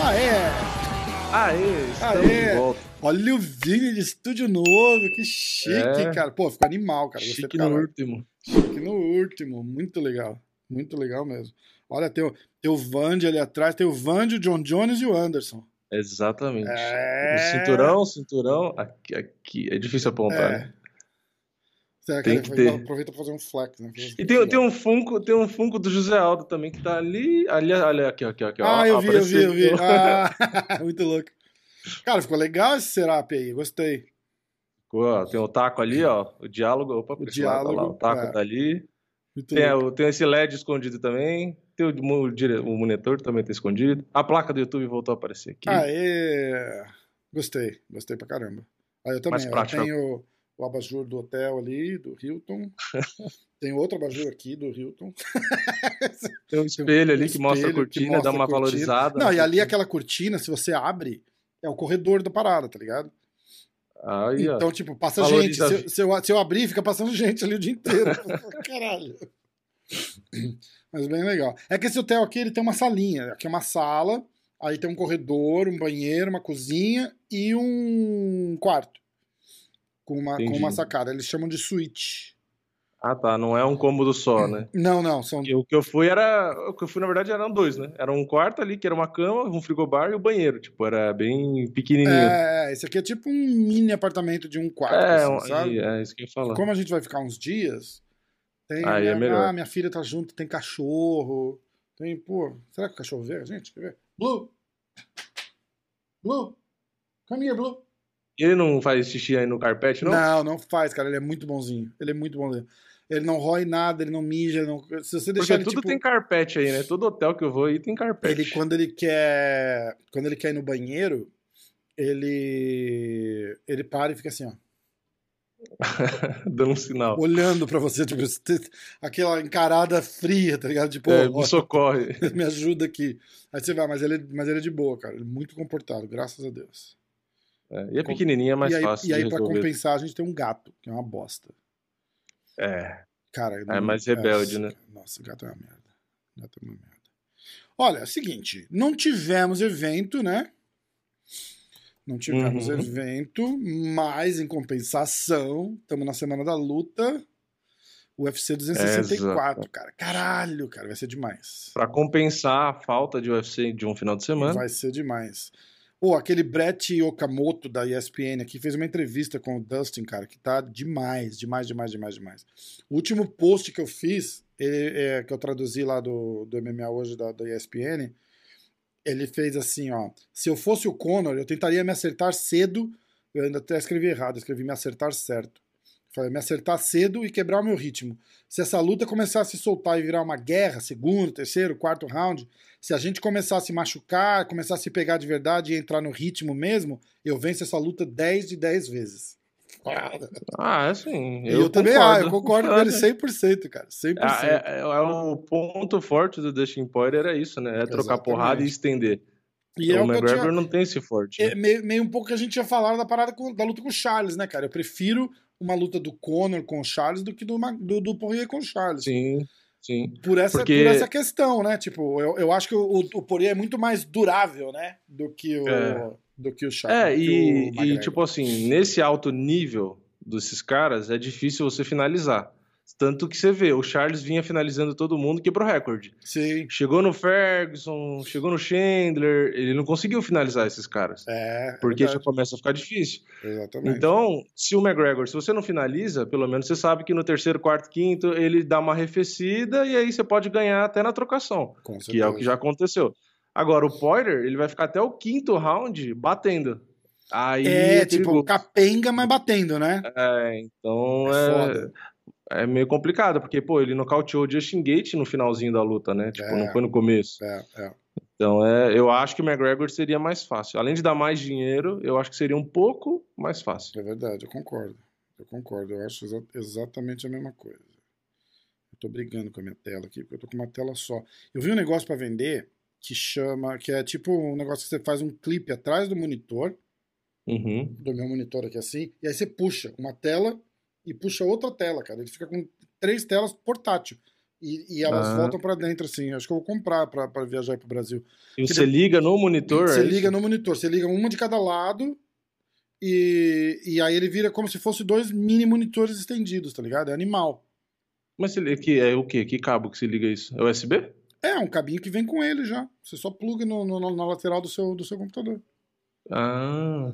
Aê! Aê. Olha o Vini de estúdio novo, que chique, É. cara. Pô, ficou animal, cara. Gostei Chique no último. Chique no último, muito legal. Muito legal mesmo. Olha, tem o, tem o Vandy ali atrás, tem o Vandy, o John Jones e o Anderson. Exatamente. É. No cinturão, cinturão, aqui, aqui. É difícil apontar, É. né? Tem que ter. aproveita pra fazer um flex, né? E tem, tem um Funko, tem um Funko do José Aldo também que tá ali, ali, ali aqui, aqui, aqui, ó. Ah, eu vi, eu vi, eu vi. Ah, muito louco. Cara, ficou legal esse setup aí, gostei. Ó, tem o taco ali, ó, o diálogo, opa, O esse lado, tá lá, diálogo, o taco é. tá ali. Muito Tem, louco. o- tem esse LED escondido também. Tem o, dire- o monitor também tá escondido. A placa do YouTube voltou a aparecer aqui. Aê! Gostei, gostei pra caramba. Aí eu também, Mais eu prático. tenho o abajur do hotel ali, do Hilton. tem outro abajur aqui do Hilton. Tem um espelho ali que mostra a espelho que cortina, mostra dá uma a cortina. valorizada. Não, na e ali cortina. aquela cortina, se você abre, é o corredor da parada, tá ligado? Aí, ó. Então, tipo, passa Valoriza gente. a Se, eu- se eu, se eu abrir, fica passando gente ali o dia inteiro. Caralho. Mas bem legal. É que esse hotel aqui, ele tem uma salinha. Aqui é uma sala, aí tem um corredor, um banheiro, uma cozinha e um quarto. Com uma, com uma sacada. Eles chamam de suíte. Ah, tá. Não é um cômodo só, né? Não, não, são... O que eu fui era. O que eu fui, na verdade, eram dois, né? Era um quarto ali, que era uma cama, um frigobar e o banheiro. Tipo, era bem pequenininho. É, esse aqui é tipo um mini apartamento de um quarto, É, assim, um- sabe? é isso que eu ia falar. Como a gente vai ficar uns dias, tem. Aí minha, é melhor. Ah, minha filha tá junto, tem cachorro. Tem, pô. Será que o cachorro vê a gente? Quer ver? Blue! Blue! Come here, Blue! Ele não faz xixi aí no carpete, não? Não, não faz, cara. Ele é muito bonzinho. Ele é muito bonzinho. Ele não rói nada, ele não mija. ele não- Se você deixar Porque ele, tudo tipo. tem carpete aí, né? Todo hotel que eu vou aí tem carpete. Ele, quando ele quer. Quando ele quer ir no banheiro, ele. Ele para e fica assim, ó. Dando um sinal. Olhando pra você, tipo, aquela encarada fria, tá ligado? Tipo, É, ó, me socorre. me ajuda aqui. Aí você vai, mas ele, é- mas ele é de boa, cara. Ele é muito comportado, graças a Deus. É, e é pequenininho, é mais e aí, fácil e aí resolver. compensar, a gente tem um gato, que é uma bosta. É, Cara, É mais rebelde, né? Nossa, o gato é uma merda. O gato é uma merda. Olha, é o seguinte, não tivemos evento, né? Não tivemos Uhum. evento, mas em compensação, estamos na semana da luta. UFC 264, cara. Caralho, cara, vai ser demais. pra compensar a falta de UFC de um final de semana. Vai ser demais. Pô, aquele Brett Okamoto da ESPN aqui fez uma entrevista com o Dustin, cara, que tá demais, demais, demais, demais, demais. O último post que eu fiz, ele, é, que eu traduzi lá do, do MMA hoje da, da ESPN, ele fez assim, ó. Se eu fosse o Conor, eu tentaria me acertar cedo. Eu ainda até escrevi errado, escrevi me acertar certo. Falei, me acertar cedo e quebrar o meu ritmo. Se essa luta começar a soltar e virar uma guerra, segundo, terceiro, quarto round, se a gente começar a se machucar, começar a se pegar de verdade e entrar no ritmo mesmo, eu venço essa luta 10 de 10 vezes. Ah, é sim. E eu, também, ah, eu concordo com ele Ah, 100%, cara. 100%. é, é- é o ponto forte do Dustin Poirier era isso, né? É trocar Exatamente. porrada e estender. e é o eu McGregor tinha, não tem esse forte. é meio, meio um pouco que a gente tinha falado da parada com- da luta com o Charles, né, cara? Eu prefiro uma luta do Conor com o Charles do que do, do, do Poirier com o Charles. Sim, sim. Por essa, Porque- por essa questão, né? Tipo, eu, eu acho que o, o Poirier é muito mais durável, né? Do que o, É. do que o Charles. É, e, e tipo assim, nesse alto nível desses caras, é difícil você finalizar. Tanto que você vê, o Charles vinha finalizando todo mundo, quebrou recorde. Sim. Chegou no Ferguson, chegou no Chandler, ele não conseguiu finalizar esses caras. É, é Porque já começa a ficar difícil. Exatamente. Então, se o McGregor, se você não finaliza, pelo menos você sabe que no terceiro, quarto, quinto, ele dá uma arrefecida e aí você pode ganhar até na trocação, que é o que já aconteceu. Agora, o Poirier, ele vai ficar até o quinto round batendo. Aí É, é tipo, perigoso. capenga, mas batendo, né? É, então É é, é meio complicado, porque, pô, ele nocauteou o Justin Gate no finalzinho da luta, né? Tipo, É. não foi no começo. É, é. Então, é, eu acho que o McGregor seria mais fácil. Além de dar mais dinheiro, eu acho que seria um pouco mais fácil. É verdade, eu concordo. Eu concordo, eu acho exa- exatamente a mesma coisa. Eu tô brigando com a minha tela aqui, porque eu tô com uma tela só. Eu vi um negócio pra vender que chama, que é tipo um negócio que você faz um clipe atrás do monitor, Uhum. do meu monitor aqui assim, e aí você puxa uma tela e puxa outra tela, cara. Ele fica com três telas portátil. E, e elas Ah. voltam pra dentro, assim. Acho que eu vou comprar pra, pra viajar pro Brasil. E você liga no monitor. Você é liga no monitor, você liga uma de cada lado e, e aí ele vira como se fosse dois mini monitores estendidos, tá ligado? É animal. Mas você, que, é o quê? Que cabo que se liga isso? É USB? É um cabinho que vem com ele já. Você só pluga no, no- na lateral do seu, do seu computador. Ah.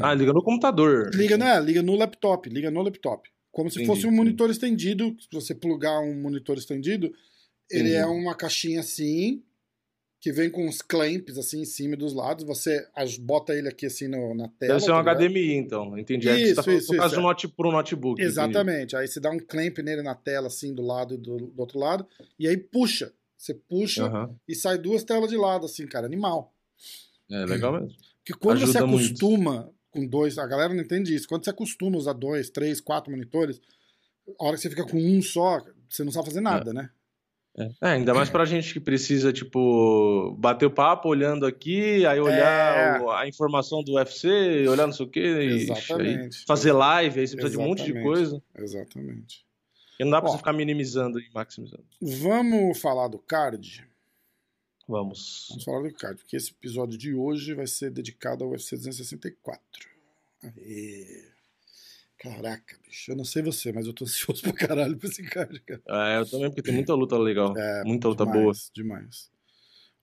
Ah, liga no computador. Liga, né? Liga no laptop, liga no laptop. Como se Entendi, fosse um entendi. monitor estendido. Se você plugar um monitor estendido, ele Entendi. é uma caixinha assim, que vem com uns clamps assim em cima dos lados. Você as- bota ele aqui assim no- na tela. Deve ser um tá? HDMI, então. Entendi. é que Isso, você tá falando isso, no caso isso, de um note, notebook. entendi. Exatamente. Aí você dá um clamp nele na tela, assim, do lado e do, do outro lado, e aí puxa. Você puxa Aham. e sai duas telas de lado, assim, cara, animal. É legal mesmo. Porque quando você Ajuda muito. acostuma com dois, a galera não entende isso, quando você acostuma a usar dois, três, quatro monitores, a hora que você fica com um só, você não sabe fazer nada, né? É, ainda mais pra gente que precisa, tipo, bater o papo olhando aqui, aí olhar É. o- a informação do UFC, olhar não sei o quê, e Exatamente. aí fazer live, aí você precisa de um monte de Exatamente. coisa. Exatamente. E não dá pra Ó. você ficar minimizando e maximizando. Vamos falar do card? Vamos. Vamos falar do card, porque esse episódio de hoje vai ser dedicado ao UFC 264. Aê. Caraca, bicho. Eu não sei você, mas eu tô ansioso pra caralho pra esse card, cara. É, eu também, porque tem muita luta legal. É, muita luta demais, boa. Demais.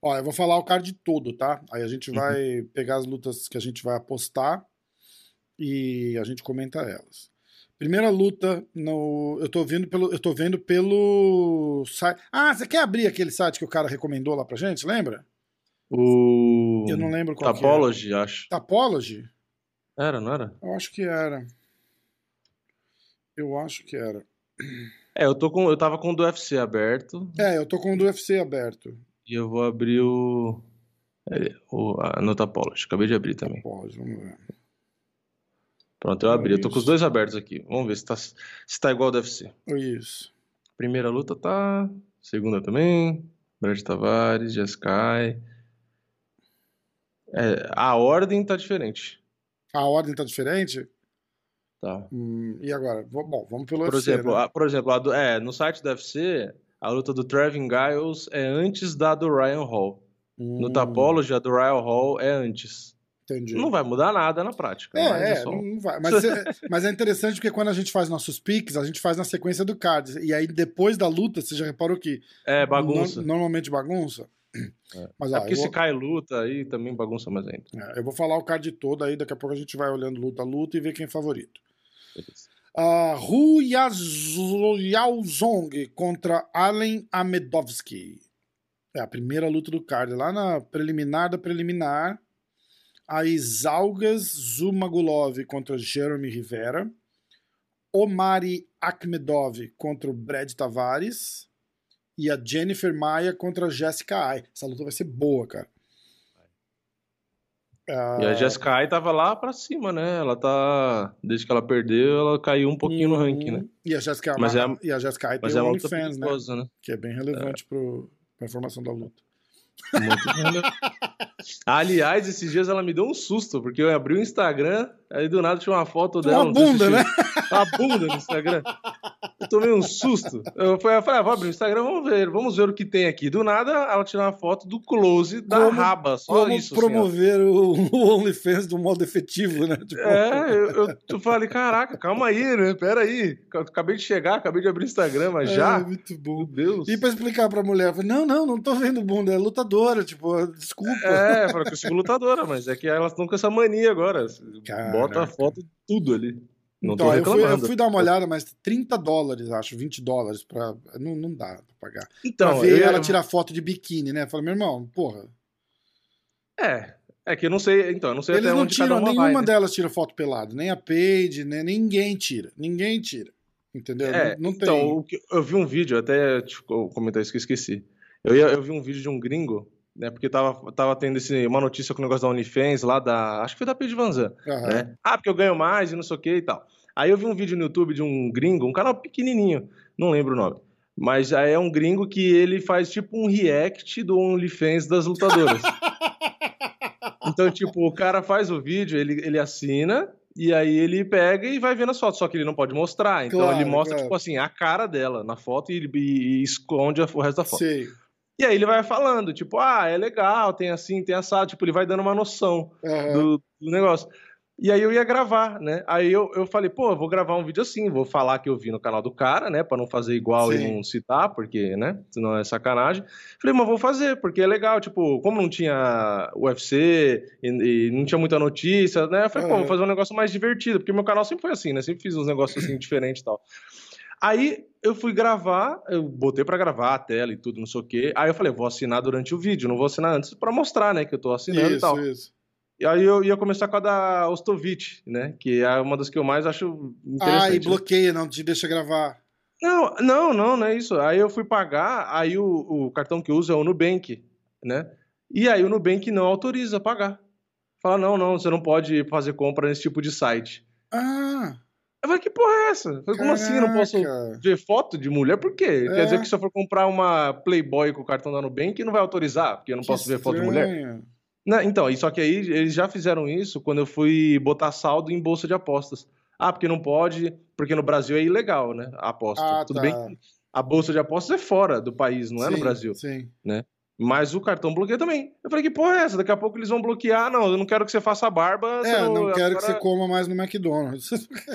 Ó, eu vou falar o card todo, tá? Aí a gente Uhum. vai pegar as lutas que a gente vai apostar e a gente comenta elas. Primeira luta no. Eu tô vendo pelo. Eu tô vendo pelo site. Ah, você quer abrir aquele site que o cara recomendou lá pra gente? Lembra? O. Eu não lembro qual que Tapology, acho. é. Tapology? Era, não era? Eu acho que era. Eu acho que era. É, eu tô com. Eu tava com o do UFC aberto É, eu tô com o do UFC aberto. e eu vou abrir o. é, o a, no Tapology. Acabei de abrir também. Pode, vamos ver. Pronto, eu abri. Eu tô com os Isso. dois abertos aqui. Vamos ver se tá, se tá igual ao UFC. Isso. Primeira luta tá. Segunda também. Brad Tavares, Jeskai. É, a ordem tá diferente. A ordem tá diferente? Tá. Hum, e agora? Bom, vamos pelo Por UFC, exemplo, né? a, por exemplo do- é, no site do UFC, a luta do Trevin Giles é antes da do Ryan Hall. No Hum, Tapology, a do Ryan Hall é antes. Entendi. Não vai mudar nada na prática. mas É, é, só- não vai. Mas é, mas é interessante porque quando a gente faz nossos picks, a gente faz na sequência do card. E aí, depois da luta, você já reparou que É bagunça. no- normalmente bagunça? É. Mas, É ó, porque se vou, cai luta aí também bagunça mais ainda. é, eu vou falar o card todo aí, daqui a pouco a gente vai olhando luta a luta e ver quem é favorito. Beleza. Uh, Hu Yaozong contra Allen Amedovski. É a primeira luta do card. Lá na preliminar da preliminar, a Isalgas Zumagulov contra Jeremy Rivera. Omari Akhmedov contra o Brad Tavares. E a Jennifer Maia contra a Jessica Ai. Essa luta vai ser boa, cara. Ah, E a Jessica Ai tava lá pra cima, né? Ela tá. Desde que ela perdeu, ela caiu um pouquinho no ranking, né? E a Jessica, Mas é a- e a Jessica Ai tem o é OnlyFans, né? né? Que é bem relevante pro, pra informação da luta. Aliás, esses dias ela me deu um susto, porque eu abri o Instagram, aí do nada tinha uma foto dela. Uma bunda, né? Uma bunda no Instagram. Eu tomei um susto. Eu falei, eu falei, ah, vou abrir o Instagram, vamos ver, vamos ver o que tem aqui. Do nada, ela tirou uma foto do close da Como- raba, só Como isso. assim, promover o, o OnlyFans do modo efetivo, né? Tipo, É, eu, eu, eu falei, caraca, calma aí, né? Pera aí. Acabei de chegar, acabei de abrir o Instagram, mas é, já. muito Meu bom. Deus. E pra explicar pra mulher, eu falei, não, não, não tô vendo bunda, é lutadora, tipo, desculpa. É, falei que eu sigo lutadora, mas é que elas estão com essa mania agora. Bota a foto de tudo ali. Não então, tô eu fui, eu fui dar uma olhada, mas 30 dólares, acho, 20 dólares, pra, não, não dá pra pagar. Então, pra ver eu ela tirar foto de biquíni, né? Eu falei, meu irmão, porra. É, é que eu não sei, então, eu não sei Eles até não onde cada tiram, uma nenhuma vai, né? delas tira foto pelada, nem a Paige, né? ninguém tira. Ninguém tira. Entendeu? É, não, não então, tem. eu vi um vídeo, até tipo, comentar isso que eu esqueci. Eu, ia, eu vi um vídeo de um gringo, né? Porque tava, tava tendo esse, uma notícia com o negócio da OnlyFans lá da. Acho que foi da Paige Van Zandt, Aham. né? Ah, porque eu ganho mais e não sei o que e tal. Aí eu vi um vídeo no YouTube de um gringo, um canal pequenininho, não lembro o nome. Mas aí é um gringo que ele faz tipo um react do OnlyFans das lutadoras. Então, tipo, o cara faz o vídeo, ele, ele assina, E aí ele pega e vai vendo as fotos, só que ele não pode mostrar. Então Claro, ele mostra, claro. tipo assim, a cara dela na foto e, e- e esconde o resto da foto. Sei. E aí ele vai falando, tipo, ah, é legal, tem assim, tem assado. Tipo, ele vai dando uma noção do, do negócio. E aí eu ia gravar, né? Aí eu, eu falei, pô, eu vou gravar um vídeo assim, vou falar que eu vi no canal do cara, né? Pra não fazer igual e Sim. não citar, porque, né? Senão é sacanagem. Falei, mas vou fazer, porque é legal. Tipo, como não tinha UFC e, e não tinha muita notícia, né? Eu falei, pô, vou fazer um negócio mais divertido, porque meu canal sempre foi assim, né? Sempre fiz uns negócios assim diferentes e tal. Aí eu fui gravar, eu botei pra gravar a tela e tudo, não sei o quê. Aí eu falei, vou assinar durante o vídeo, não vou assinar antes pra mostrar, né? Que eu tô assinando e tal. Isso, isso. E aí eu ia começar com a da Ostovich, né? Que é uma das que eu mais acho interessante. Ah, e né? bloqueia, não te deixa gravar. Não, não, não, não é isso. Aí eu fui pagar, aí o, o cartão que eu uso é o Nubank, né? E aí o Nubank não autoriza pagar. Fala, não, não, você não pode fazer compra nesse tipo de site. Ah, Eu falei, que porra é essa? Eu falei, como assim? Eu não posso caraca. ver foto de mulher? Por quê? É. Quer dizer que se eu for comprar uma Playboy com o cartão da Nubank, não vai autorizar, porque eu não Que posso ver foto de mulher? estranho. Não, então, só que aí eles já fizeram isso quando eu fui botar saldo em bolsa de apostas. Ah, porque não pode, porque no Brasil é ilegal, né? A aposta. Ah, Tudo tá. bem que a bolsa de apostas é fora do país, não é no Sim, Brasil. Sim. Mas o cartão bloqueia também. Eu falei, que porra é essa? Daqui a pouco eles vão bloquear. Não, eu não quero que você faça barba. É, não quero que você agora- coma mais no McDonald's.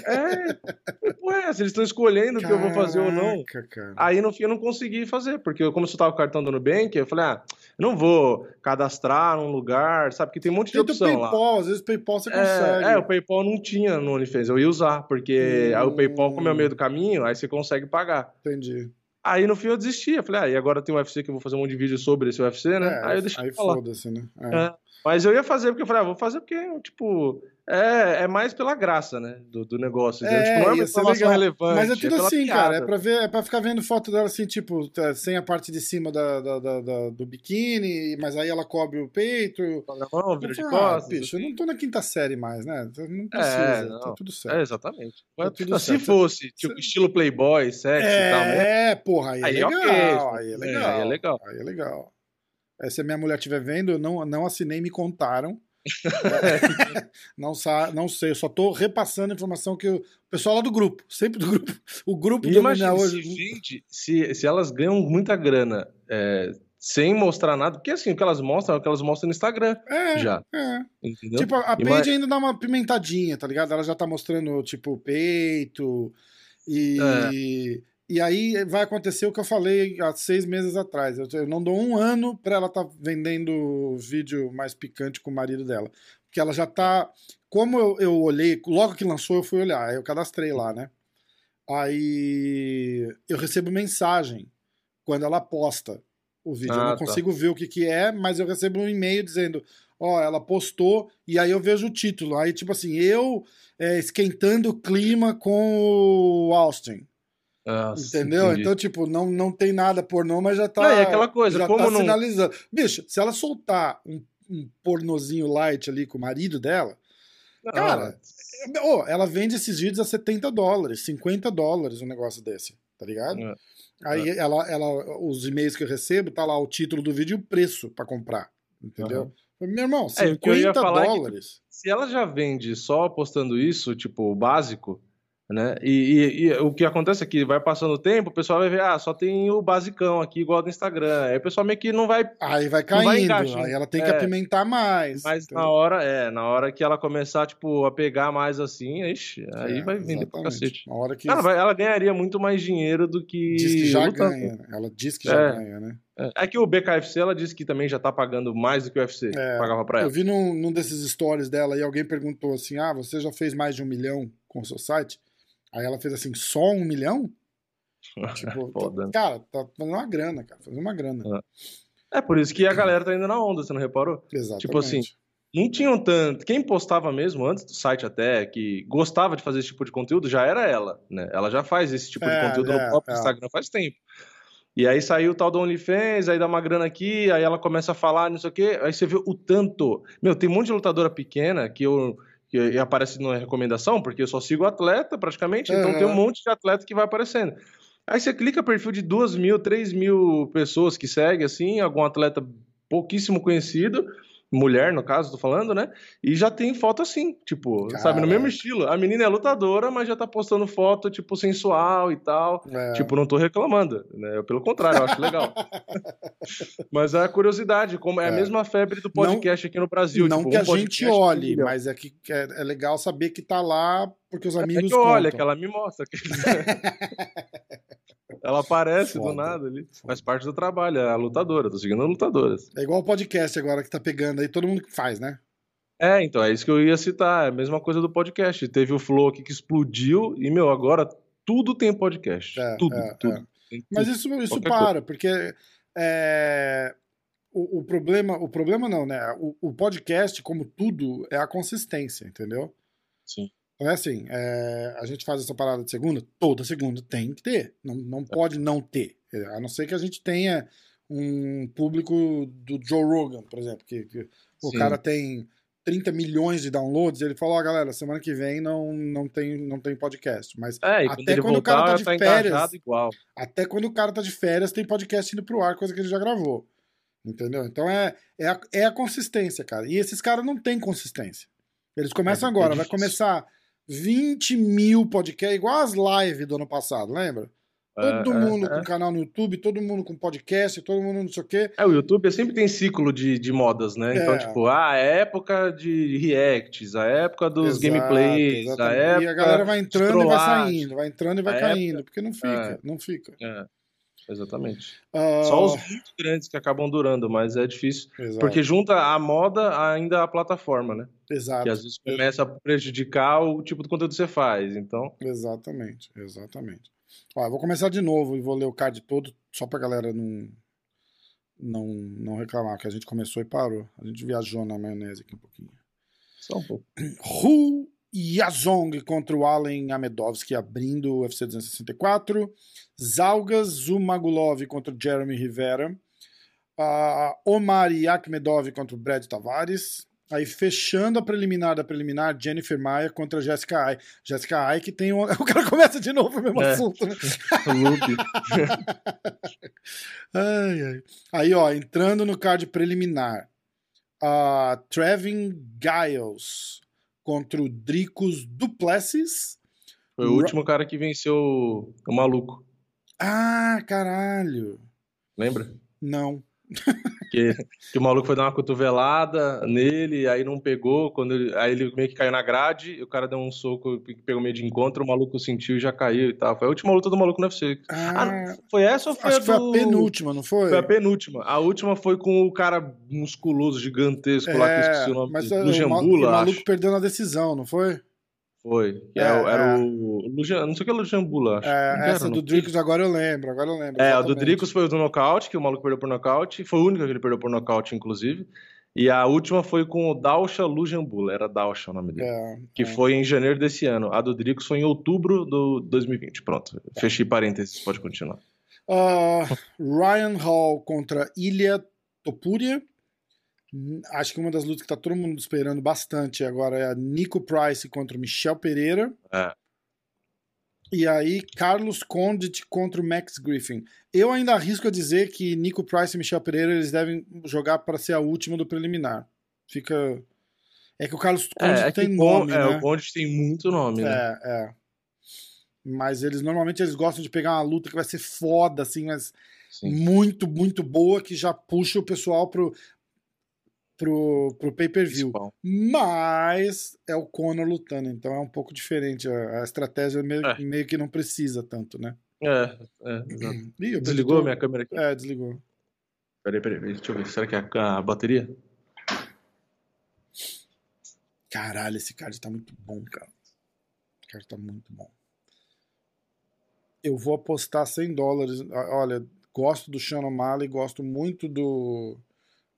É, que porra é essa? Eles estão escolhendo o que eu vou fazer ou não. Cara. Aí no fim eu não consegui fazer, porque eu, como eu só tava com o cartão do Nubank, eu falei, ah, eu não vou cadastrar num lugar, sabe? Que tem um monte de Tenta o opção lá. PayPal, às vezes o PayPal você consegue. É, é, o PayPal não tinha no OnlyFans, eu ia usar, porque Hum. aí o PayPal, como é o meio do caminho, aí você consegue pagar. Entendi. Aí no fim eu desisti, eu falei, ah, e agora tem UFC que eu vou fazer um monte de vídeo sobre esse UFC, né? É, aí eu deixei aí foda-se, né? É. É. Mas eu ia fazer, porque eu falei, ah, vou fazer porque, tipo, é, é mais pela graça, né, do, do negócio. É, tipo, não é uma ser informação legal. relevante. Mas é tudo pela assim, piada. cara. É pra, ver, é pra ficar vendo foto dela assim, tipo, tá, sem a parte de cima da, da- da- da- do biquíni, mas aí ela cobre o peito. Mão, vira de Ah, costas. bicho, eu assim. não tô na quinta série mais, né? Não precisa, É, tá não. tudo É, certo. exatamente. Tá tudo se certo. fosse, tipo, estilo Playboy, sexy e tal, né? É, porra, aí é Aí é legal. ok, aí é é, legal. aí é legal. Aí é legal. É, se a minha mulher estiver vendo, eu não, não assinei, me contaram. não, sa não sei, eu só tô repassando a informação que o pessoal lá do grupo, sempre do grupo. O grupo do MMA se, hoje. vende, se, se elas ganham muita grana é, sem mostrar nada, porque assim, o que elas mostram é o que elas mostram no Instagram É, já, é. entendeu? Tipo, a Paige ainda dá uma pimentadinha, tá ligado? Ela já tá mostrando, tipo, peito. E, É. e aí vai acontecer o que eu falei há seis meses atrás. Eu, eu não dou um ano pra ela tá vendendo vídeo mais picante com o marido dela. Porque ela já tá. Como eu, eu olhei, logo que lançou, eu fui olhar, aí eu cadastrei lá, né? Aí eu recebo mensagem quando ela posta o vídeo. eu Ah, não tá. consigo ver o que, que é, mas eu recebo um e-mail dizendo: Ó, ela postou, e aí eu vejo o título. Aí, tipo assim, eu é, esquentando o clima com o Austin. Nossa, entendeu? entendi. Então, tipo, não, não tem nada pornô, mas já tá. Não, e aquela coisa, já como tá não- sinalizando. Bicho, se ela soltar um, um pornozinho light ali com o marido dela, Não, cara, ô, ela vende esses vídeos a 70 dólares, 50 dólares um negócio desse, tá ligado? É. Aí ela, ela, os e-mails que eu recebo, tá lá o título do vídeo e o preço pra comprar. Entendeu? Meu irmão, É, o que eu ia 50 falar é que- dólares. se ela já vende só postando isso, tipo, básico, né? E, e- e o que acontece é que vai passando o tempo, o pessoal vai ver, ah, só tem o basicão aqui, igual do Instagram. Aí o pessoal meio que não vai. Aí vai caindo, vai encaixando. aí ela tem que É. apimentar mais. Mas entendeu? na hora, é, na hora que ela começar, tipo, a pegar mais assim, ixi, aí É, vai vender pra cacete. Na hora que Ela, vai- ela ganharia muito mais dinheiro do que. diz que já lutando. ganha. né? Ela diz que já É. ganha, né? É. É que o BKFC, ela disse que também já tá pagando mais do que o UFC É, pagava pra Eu ela. vi num, num desses stories dela e alguém perguntou assim: Ah, você já fez mais de um milhão com o seu site? Aí ela fez assim: só um milhão? Tipo, Foda. tá- cara, tá fazendo uma grana, cara. Fazendo uma grana. É por isso que a galera tá indo na onda, você não reparou? Exatamente. Tipo assim, não tinham tanto. Quem postava mesmo, antes do site até, que gostava de fazer esse tipo de conteúdo, já era ela, né? Ela já faz esse tipo É, de conteúdo é, no próprio é. Instagram faz tempo. E aí saiu o tal do OnlyFans, aí dá uma grana aqui, aí ela começa a falar, não sei o quê, aí você vê o tanto. Meu, tem um monte de lutadora pequena que eu. Que aparece na recomendação, porque eu só sigo atleta praticamente, então Aham. tem um monte de atleta que vai aparecendo. Aí você clica perfil de duas mil, três mil pessoas que segue, assim, algum atleta pouquíssimo conhecido, mulher, no caso, tô falando, né? E já tem foto assim, tipo, Caraca. sabe, no mesmo estilo. A menina é lutadora, mas já tá postando foto, tipo, sensual e tal. É. Tipo, não tô reclamando, né? Pelo contrário, eu acho legal. mas é a curiosidade, como é, a É. mesma febre do podcast aqui no Brasil. não tipo, que um a gente olhe, mas é que é, é legal saber que tá lá porque os É amigos que olha, que ela me mostra. ela aparece do Foda. nada ali. Faz parte do trabalho, é a lutadora, tô seguindo as lutadoras. É igual o podcast agora que tá pegando aí, todo mundo que faz, né? É, então, é isso que eu ia citar. É a mesma coisa do podcast. Teve o Flow aqui que explodiu e, meu, agora tudo tem podcast. É, tudo, é, tudo. é. Mas isso, isso Qualquer para, porque é, o, o problema, o problema não, né? O, o podcast, como tudo, é a consistência, entendeu? Sim. Então é assim, é, a gente faz essa parada de segunda, toda segunda tem que ter. Não, não pode não ter. É, A não ser que a gente tenha um público do Joe Rogan, por exemplo, que, que o cara tem 30 milhões de downloads, e ele falou, ó, galera, semana que vem não, não, tem, não tem podcast. Mas É, Até quando quando o cara voltar, tá de tá férias. até quando o cara tá de férias, tem podcast indo pro ar, coisa que ele já gravou. Entendeu? Então é, é, a, é a consistência, cara. E esses caras não têm consistência. Eles começam É, é agora, vai difícil. começar 20 mil podcasts, igual as lives do ano passado, lembra? Todo É, mundo é, com canal no YouTube, todo mundo com podcast, todo mundo não sei o quê. É, o YouTube sempre tem ciclo de, de modas, né? Então, É. tipo, a época de reacts, a época dos Exato, gameplays, a exatamente. época... E a galera vai entrando e vai saindo, vai entrando e vai A caindo, porque não fica, É. não fica. É, exatamente. Ah, Só os muito grandes que acabam durando, mas é difícil. Exato, Porque junta a moda ainda a plataforma, né? exato. Que às vezes começa a prejudicar o tipo de conteúdo que você faz. Então, Exatamente, exatamente. Ó, eu vou começar de novo e vou ler o card todo, só pra galera não, não, não reclamar, que a gente começou e parou. A gente viajou na maionese aqui um pouquinho. só um pouco. Hu Yazong contra o Allen Amedovski abrindo o UFC 264. Zalgas Zumagulov contra o Jeremy Rivera. Ah, Omar Akhmedov contra o Brad Tavares. Aí fechando a preliminar da preliminar, Jennifer Maia contra Jessica Ai. Jessica Ai que tem um... O cara começa de novo o mesmo É. assunto, né? Ai, ai. Aí, ó, entrando no card preliminar. a Trevin Giles contra o Dricos Duplessis. Foi o último cara que venceu o- o maluco. Ah, caralho. Lembra? Não. Que, que o maluco foi dar uma cotovelada nele, aí não pegou, quando ele- aí ele meio que caiu na grade, e o cara deu um soco que pegou meio de encontro, o maluco sentiu e já caiu e tal. Foi a última luta do maluco no UFC. Ah, Ah, foi essa ou foi a que foi do... a penúltima, não foi? Foi a penúltima. A última foi com o cara musculoso, gigantesco lá, que eu esqueci o nome. É, mas dele. o, Lujambula, ma- o maluco acho. perdeu na decisão, não foi? Foi. É, é, o- era é. o. Lujan, não sei o que é Lujambula, acho. É, era, essa do? Dricos agora eu lembro, agora eu lembro. É, a do exatamente. Dricos foi o do nocaute, que o maluco perdeu por nocaute. Foi o único que ele perdeu por nocaute, inclusive. E a última foi com o Dausha Lujambula, era Dausha o nome dele. É, Que é. foi em janeiro desse ano. A do Dricos foi em outubro do 2020. Pronto, fechei parênteses, pode continuar. Ah, Ryan Hall contra Ilya Topuria. Acho que uma das lutas que tá todo mundo esperando bastante agora é a Nico Price contra o Michel Pereira. É. E aí, Carlos Condit contra o Max Griffin. Eu ainda arrisco a dizer que Nico Price e Michel Pereira eles devem jogar para ser a última do preliminar. Fica. É que o Carlos Condit É, é tem nome, é, né? o Conde tem muito nome, né? É, é. Mas eles normalmente eles gostam de pegar uma luta que vai ser foda, assim, mas Sim. muito, muito boa, que já puxa o pessoal pro, pro, pro pay-per-view. Mas é o Conor lutando, então é um pouco diferente. A, a estratégia meio, É. meio que não precisa tanto, né? É, é, exato. Ih, Desligou a minha câmera aqui? É, desligou. Peraí, peraí, deixa eu ver. Será que é a, a bateria? Caralho, esse card tá muito bom, cara. O card tá muito bom. Eu vou apostar 100 dólares. Olha, gosto do Sean O'Malley, gosto muito do,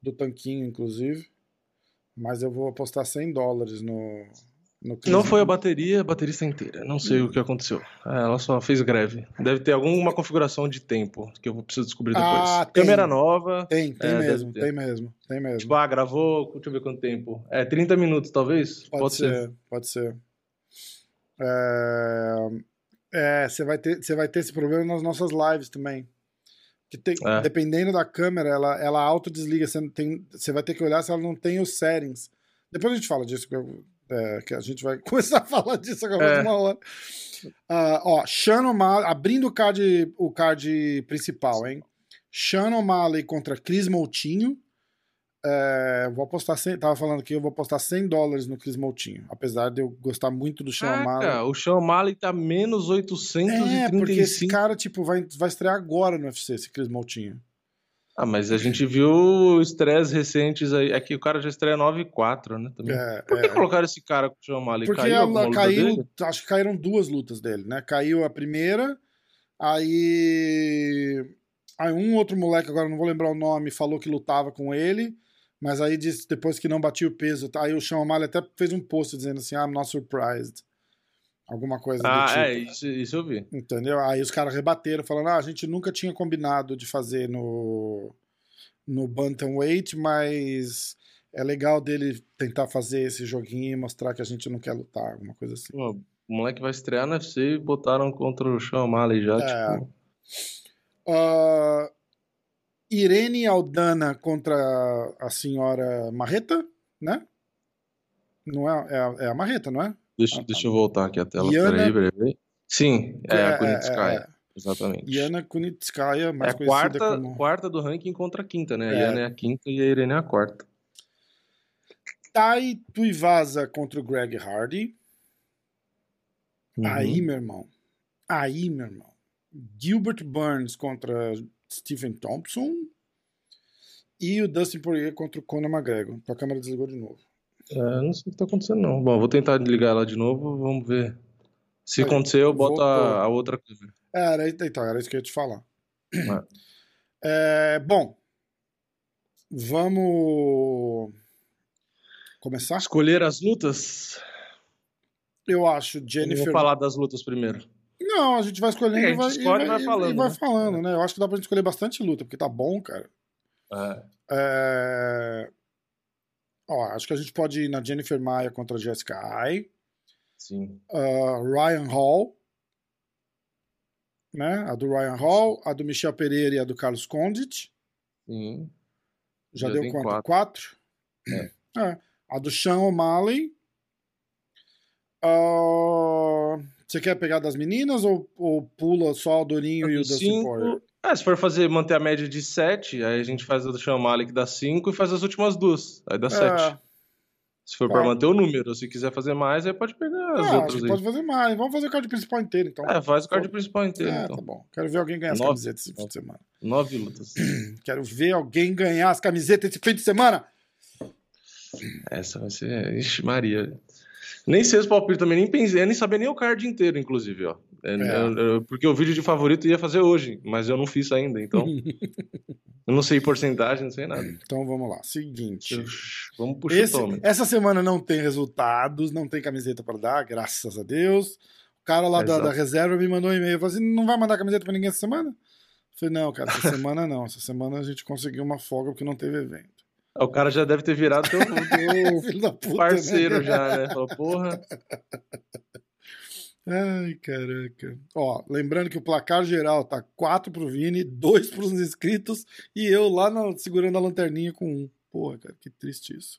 do Tanquinho, inclusive. Mas eu vou apostar 100 dólares no, no Não foi a bateria, a bateria está inteira. Não sei o que aconteceu. É, ela só fez greve. Deve ter alguma configuração de tempo que eu vou precisar descobrir depois. Ah, tem. Câmera nova. Tem, tem É, mesmo, tem mesmo, tem mesmo. Tipo, ah, gravou. Deixa eu ver quanto tempo. É, 30 minutos, talvez? Pode, ser, pode ser. É, é, você vai ter, você vai ter esse problema nas nossas lives também. Que tem, É. Dependendo da câmera, ela, ela autodesliga. Você, tem, você vai ter que olhar se ela não tem os settings. Depois a gente fala disso, que, eu- é, que a gente vai começar a falar disso agora É. uma hora. Ah, ó, Sean O'Malley, abrindo o card, o card principal, hein? Sean O'Malley contra Chris Moutinho. É, vou apostar 100, tava falando aqui, eu vou apostar 100 dólares no Chris Moutinho, apesar de eu gostar muito do Sean O'Malley. O Sean O'Malley tá menos 835. É, porque esse cara, tipo, vai, vai estrear agora no UFC, esse Chris Moutinho. Ah, mas a gente viu estreias recentes aí. É que o cara já estreia 9 e 4, né? Também. É, Por que é. colocaram esse cara com o Sean O'Malley? Porque caiu ela caiu, dele? acho que caíram duas lutas dele, né? Caiu a primeira, aí. Aí um outro moleque, agora não vou lembrar o nome, falou que lutava com ele, mas aí disse depois que não batia o peso. tá? Aí o Sean O'Malley até fez um post dizendo assim: I'm not surprised. Alguma coisa do Ah, tipo. é, isso, isso eu vi. Entendeu? Aí os caras rebateram, falando: ah, a gente nunca tinha combinado de fazer no, no Bantamweight, mas é legal dele tentar fazer esse joguinho e mostrar que a gente não quer lutar, alguma coisa assim. Pô, o moleque vai estrear no UFC e botaram contra o Sean O'Malley já, É. tipo... Ah, Irene Aldana contra a senhora Marreta, né? Não é, é, a- é a Marreta, não é? Deixa, Ah, tá. deixa eu voltar aqui a tela. Iana- Peraí, peraí, peraí. Sim, é, É, a é, Kunitskaya. é. Exatamente. Iana Kunitskaya, é mais a conhecida quarta, como... quarta do ranking contra a quinta, né? A É. Iana é a quinta e a Irene é a quarta. Tai Tuivasa contra o Greg Hardy. Uhum. Aí, meu irmão. Aí, meu irmão. Gilbert Burns contra Stephen Thompson. E o Dustin Poirier contra o Conor McGregor. Tua câmera desligou de novo. É, não sei o que tá acontecendo, não. Bom, vou tentar ligar ela de novo, vamos ver. Se Aí, acontecer, eu boto a, a outra câmera. É, Era, então, era isso que eu ia te falar. Ah. É, bom, vamos começar? Escolher as lutas? Eu acho Eu Jennifer. vou falar das lutas primeiro. Não, a gente vai escolhendo É, e gente vai, escolhe e vai e falando, e vai né? falando, né? Eu acho que dá pra gente escolher bastante luta, porque tá bom, cara. É. É, Ó, acho que a gente pode ir na Jennifer Maia contra a Jessica Ai. Sim. uh, Ryan Hall, né? A do Ryan Hall, a do Michel Pereira e a do Carlos Condit. Sim. Já, Já deu quanto? quatro. Quatro? É. É. A do Sean O'Malley. Ah, você quer pegar das meninas ou, ou pula só o Dorinho e o Dustin. Poirier? Ah, se for fazer, manter a média de 7, aí a gente faz a do Sean que dá 5 e faz as últimas duas. Aí dá 7. É, Se for Tá. pra manter o número, se quiser fazer mais, aí pode pegar as ah, outras pode fazer mais. Vamos fazer o card principal inteiro, então. É, faz o card principal inteiro, É, então. tá bom. Quero ver alguém ganhar as Nove. camisetas esse fim de semana. Nove lutas. Quero ver alguém ganhar as camisetas esse fim de semana. Essa vai ser. Ixi, Maria. Nem sei os palpites também, nem pensei, nem sabia nem o card inteiro, inclusive, ó. É, É. eu- eu- porque o vídeo de favorito ia fazer hoje, mas eu não fiz ainda, então. eu não sei porcentagem, não sei nada. Então vamos lá. Seguinte. Eu- Vamos puxar Esse- o tome. essa semana não tem resultados, não tem camiseta pra dar, graças a Deus. O cara lá da, da reserva me mandou um e-mail, falou assim, não vai mandar camiseta pra ninguém essa semana? Eu falei, não, cara, essa semana não. Essa semana a gente conseguiu uma folga porque não teve evento. O cara já deve ter virado teu, teu da puta, parceiro né? já, né? Falou, porra. Ai, caraca. Ó, lembrando que o placar geral tá 4 pro Vini, 2 pros inscritos e eu lá na- segurando a lanterninha com um. Porra, cara, que triste isso.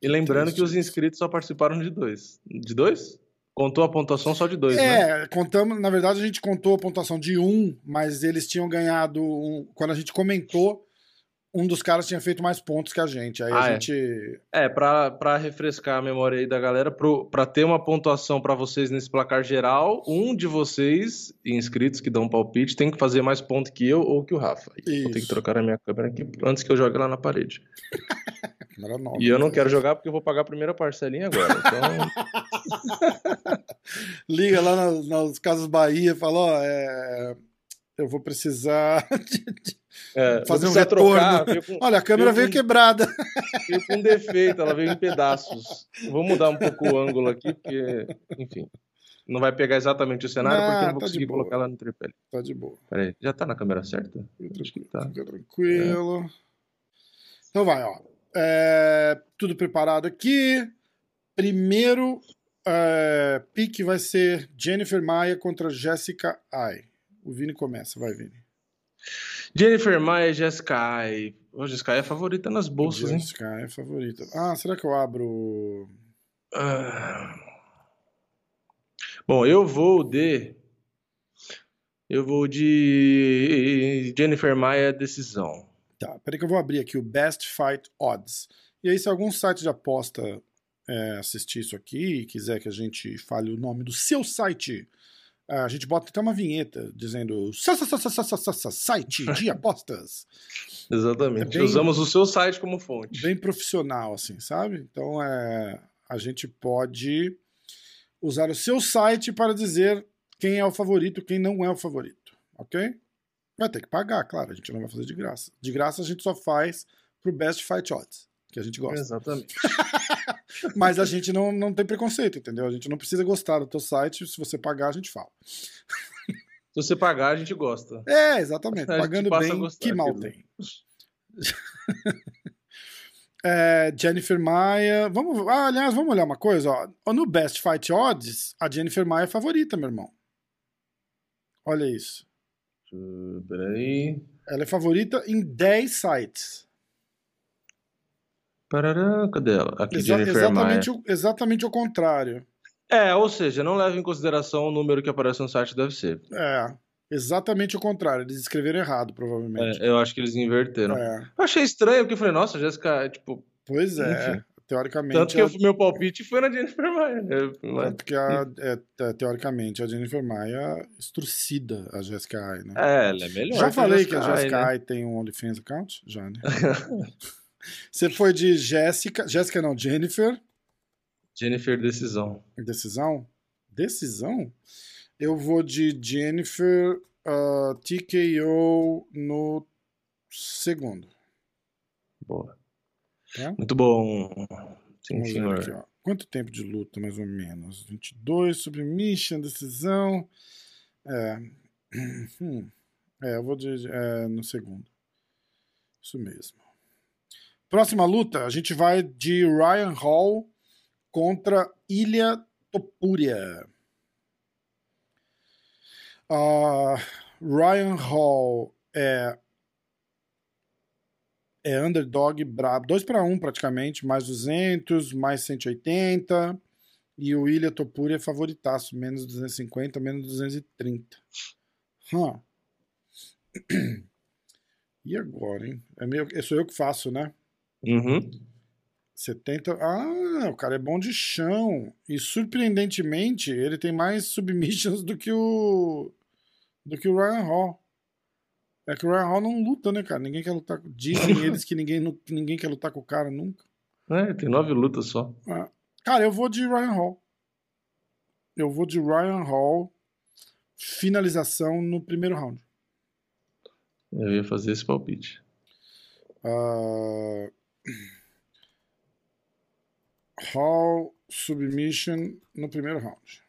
E lembrando triste que os inscritos só participaram de dois. De dois? Contou a pontuação só de dois, né? É, contamos, na verdade a gente contou a pontuação de um, mas eles tinham ganhado, um- quando a gente comentou, um dos caras tinha feito mais pontos que a gente. Aí Ah, a é. gente. É, pra, pra refrescar a memória aí da galera, pro, pra ter uma pontuação pra vocês nesse placar geral, um de vocês, inscritos que dão palpite, tem que fazer mais ponto que eu ou que o Rafa. E Vou ter Isso. que trocar a minha câmera aqui antes que eu jogue lá na parede. Nova. E eu não quero jogar porque eu vou pagar a primeira parcelinha agora. Então, Liga lá nas, nas Casas Bahia e fala: ó, é, eu vou precisar. de- de- é, Fazer um retorno. trocar, veio com, Olha, a câmera Eu veio com- quebrada. veio com defeito, ela veio em pedaços. Vou mudar um pouco o ângulo aqui, porque, enfim, não vai pegar exatamente o cenário, Não, porque eu não vou tá conseguir colocar ela no tripé. Tá de boa. Peraí, já tá na câmera certa? Acho que tá. Fica tranquilo. Então vai, ó. É, tudo preparado aqui. Primeiro é, pique vai ser Jennifer Maia contra Jessica Ai. O Vini começa, vai, Vini. Jennifer Maia, Jessica Ai. Ô, Jessica Ai é favorita nas bolsas, hein? Jessica é favorita. Ah, será que eu abro. Ah. Bom, eu vou de. Eu vou de Jennifer Maia, decisão. Tá, peraí que eu vou abrir aqui o Best Fight Odds. E aí, se algum site de aposta é, assistir isso aqui e quiser que a gente fale o nome do seu site, a gente bota até uma vinheta dizendo site de apostas. Exatamente. É bem- Usamos o seu site como fonte. Bem profissional, assim, sabe? Então, é, a gente pode usar o seu site para dizer quem é o favorito, quem não é o favorito, ok? Vai ter que pagar, claro, a gente não vai fazer de graça. De graça a gente só faz pro Best Fight Odds, que a gente gosta. Exatamente. Mas a gente não, não tem preconceito, entendeu? A gente não precisa gostar do teu site, se você pagar, a gente fala. Se você pagar, a gente gosta. É, exatamente. Pagando bem, gostar que mal tem. É, Jennifer Maia. Vamos, ah, aliás, vamos olhar uma coisa. Ó. No Best Fight Odds, a Jennifer Maia é favorita, meu irmão. Olha isso. Peraí. Ela é favorita em 10 sites. Parará, cadê ela? Aqui, Exa- Jennifer exatamente, Maia. o, exatamente o contrário. É, ou seja, não leva em consideração o número que aparece no site deve ser. É, exatamente o contrário. Eles escreveram errado, provavelmente. É, eu acho que eles inverteram. É, Eu achei estranho, porque eu falei, nossa, Jéssica, tipo, Pois é. Enfim. Teoricamente. tanto que a- o meu palpite foi na Jennifer Maia. né? Que a, é, te- teoricamente a Jennifer Maia estrucida a Jessica Ai, né? É, ela é melhor. Já falei que a Ai, Jessica né? Ai tem um OnlyFans account? Já, né? Você foi de Jéssica. Jéssica não, Jennifer. Jennifer Decisão. Decisão? Decisão? Eu vou de Jennifer ah, TKO no segundo. Boa. Tá? Muito bom. Sim, senhor. aqui. Quanto tempo de luta, mais ou menos? 22, submission, decisão. É. Hum. É, eu vou de, é, no segundo. Isso mesmo. Próxima luta, a gente vai de Ryan Hall contra Ilha Topuria. Ah, Ryan Hall é é underdog brabo. 2 para 1 praticamente, mais 200, mais 180. E o Ilha Topuria é favoritaço, menos 250, menos 230. Hum. E agora, hein? É meio, é sou eu que faço, né? Uhum. 70. Ah, o cara é bom de chão. E surpreendentemente, ele tem mais submissions do que o. do que o Ryan Hall. É que o Ryan Hall não luta, né, cara? Ninguém quer lutar. Dizem eles que ninguém, ninguém quer lutar com o cara nunca. É, tem nove lutas só. Ah, Cara, eu vou de Ryan Hall. Eu vou de Ryan Hall. Finalização no primeiro round. Eu ia fazer esse palpite. Ah, Hall submission no primeiro round.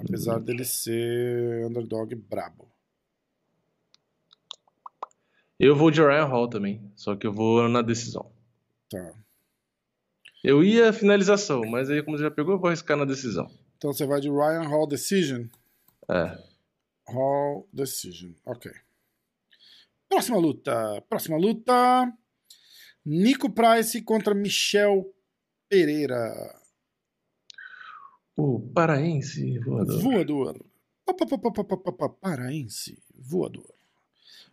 Apesar dele ser underdog brabo. Eu vou de Ryan Hall também, só que eu vou na decisão. Tá. Eu ia finalização, mas aí como você já pegou, eu vou arriscar na decisão. Então você vai de Ryan Hall Decision. É. Hall Decision. Ok. Próxima luta. Próxima luta. Nico Price contra Michel Pereira. O paraense voador. Voador. Pa, pa, pa, pa, pa, pa, pa, pa, Paraense. Voador.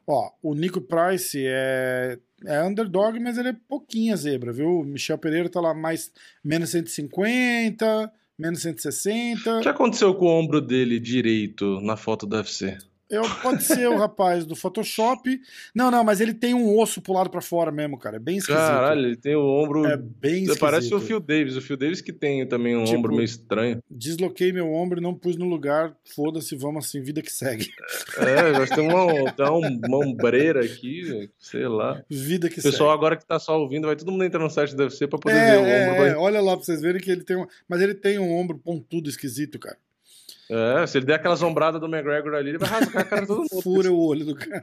Ó, o Nico Price é, é underdog, mas ele é pouquinha zebra, viu? O Michel Pereira tá lá mais menos 150, menos 160. O que aconteceu com o ombro dele direito na foto do UFC? Eu, pode ser o rapaz do Photoshop. Não, não, mas ele tem um osso pro lado pra fora mesmo, cara. É bem esquisito. Caralho, ele tem o ombro. É bem esquisito. Parece o Phil Davis. O Phil Davis que tem também um Tipo, ombro meio estranho. Desloquei meu ombro e não pus no lugar. Foda-se, vamos assim, vida que segue. É, nós temos uma, tem uma ombreira aqui, sei lá. Vida que O pessoal segue. agora que tá só ouvindo, vai todo mundo entrar no site do UFC pra poder É, ver o é, ombro. é, vai- olha lá pra vocês verem que ele tem um. Mas ele tem um ombro pontudo esquisito, cara. É, se ele der aquela sombrada do McGregor ali, ele vai rasgar a cara todo mundo. Fura o olho do cara.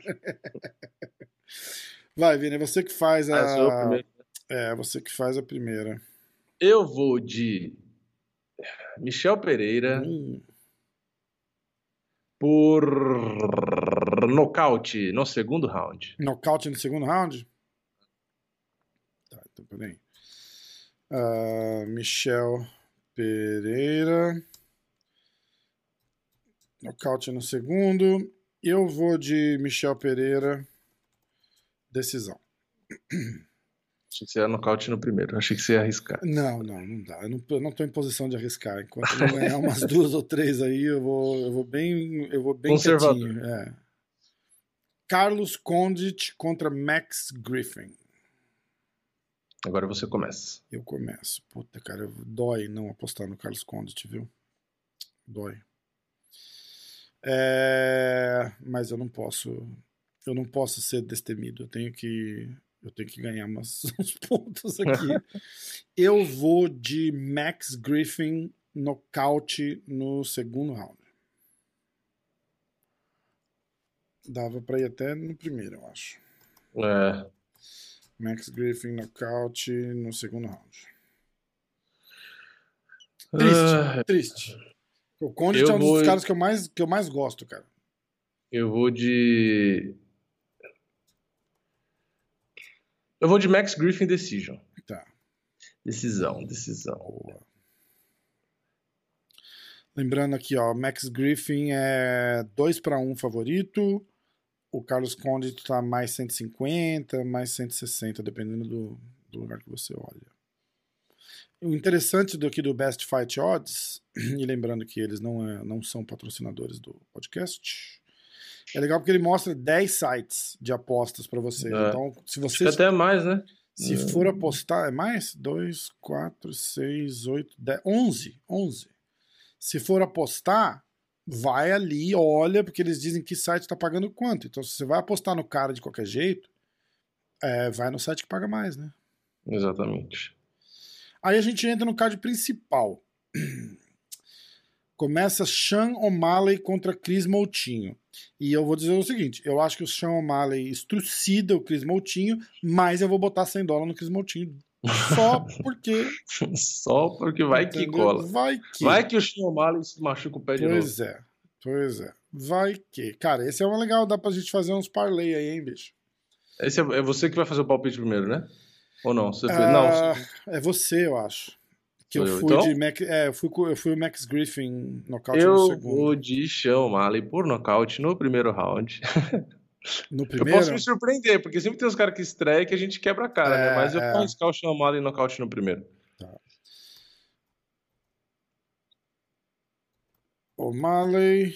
Vai, Vini, é você que faz Ah, a. primeiro. É, você que faz a primeira. Eu vou de Michel Pereira Hum, por nocaute no segundo round. Nocaute no segundo round? Tá, então peraí. Uh, Michel Pereira. Nocaute no segundo. Eu vou de Michel Pereira. Decisão. Achei que você ia nocaute no primeiro. Achei que você ia arriscar. Não, não, não dá. Eu não, eu não tô em posição de arriscar. Enquanto eu ganhar umas duas ou três aí, eu vou, eu vou bem, eu vou bem Conservador. É. Carlos Condit contra Max Griffin. Agora você começa. Eu começo. Puta, cara, dói não apostar no Carlos Condit, viu? Dói. É, Mas eu não posso. Eu não posso ser destemido. Eu tenho que. Eu tenho que ganhar umas, uns pontos aqui. eu vou de Max Griffin nocaute no segundo round. Dava pra ir até no primeiro, eu acho. É, Max Griffin nocaute no segundo round. Ah, Triste, triste. O Condit Eu é um dos vou- caras que eu mais, que eu mais gosto, cara. eu vou de. Eu vou de Max Griffin Decision. Tá. Decisão, decisão. Boa. Lembrando aqui, ó, Max Griffin é 2 para 1 favorito. O Carlos Condit tá mais 150, mais 160, dependendo do, do lugar que você olha. O interessante do aqui do Best Fight Odds, e lembrando que eles não, é- não são patrocinadores do podcast, é legal porque ele mostra 10 sites de apostas para você. É. Então, se Acho você que até mais, né? se É. for apostar, é mais? 2, 4, 6, 8, 10, 11. 11. Se for apostar, vai ali, olha, porque eles dizem que site está pagando quanto. Então, se você vai apostar no cara de qualquer jeito, é, vai no site que paga mais, né? Exatamente. Aí a gente entra no card principal. Começa Sean O'Malley contra Chris Moutinho. E eu vou dizer o seguinte: eu acho que o Sean O'Malley estrucida o Chris Moutinho, mas eu vou botar 100 dólares no Chris Moutinho. Só porque. Só porque vai que entendeu? cola. Vai que. Vai que o Sean O'Malley se machuca o pé de novo. Pois é. Pois é. Vai que. Cara, esse é um legal, dá pra gente fazer uns parlay aí, hein, bicho? Esse é, é você que vai fazer o palpite primeiro, né? Ou não? Você. Ah, Não, você- É você, eu acho. Que eu eu, fui então? de Mac, é, eu fui, eu fui o Max Griffin nocaute no eu segundo. vou de Sean O'Malley por nocaute no primeiro round. No Eu primeiro? posso me surpreender, porque sempre tem uns caras que estreiam que a gente quebra a cara, É, né? Mas eu é. vou arriscar o Sean O'Malley nocaute no primeiro. O'Malley,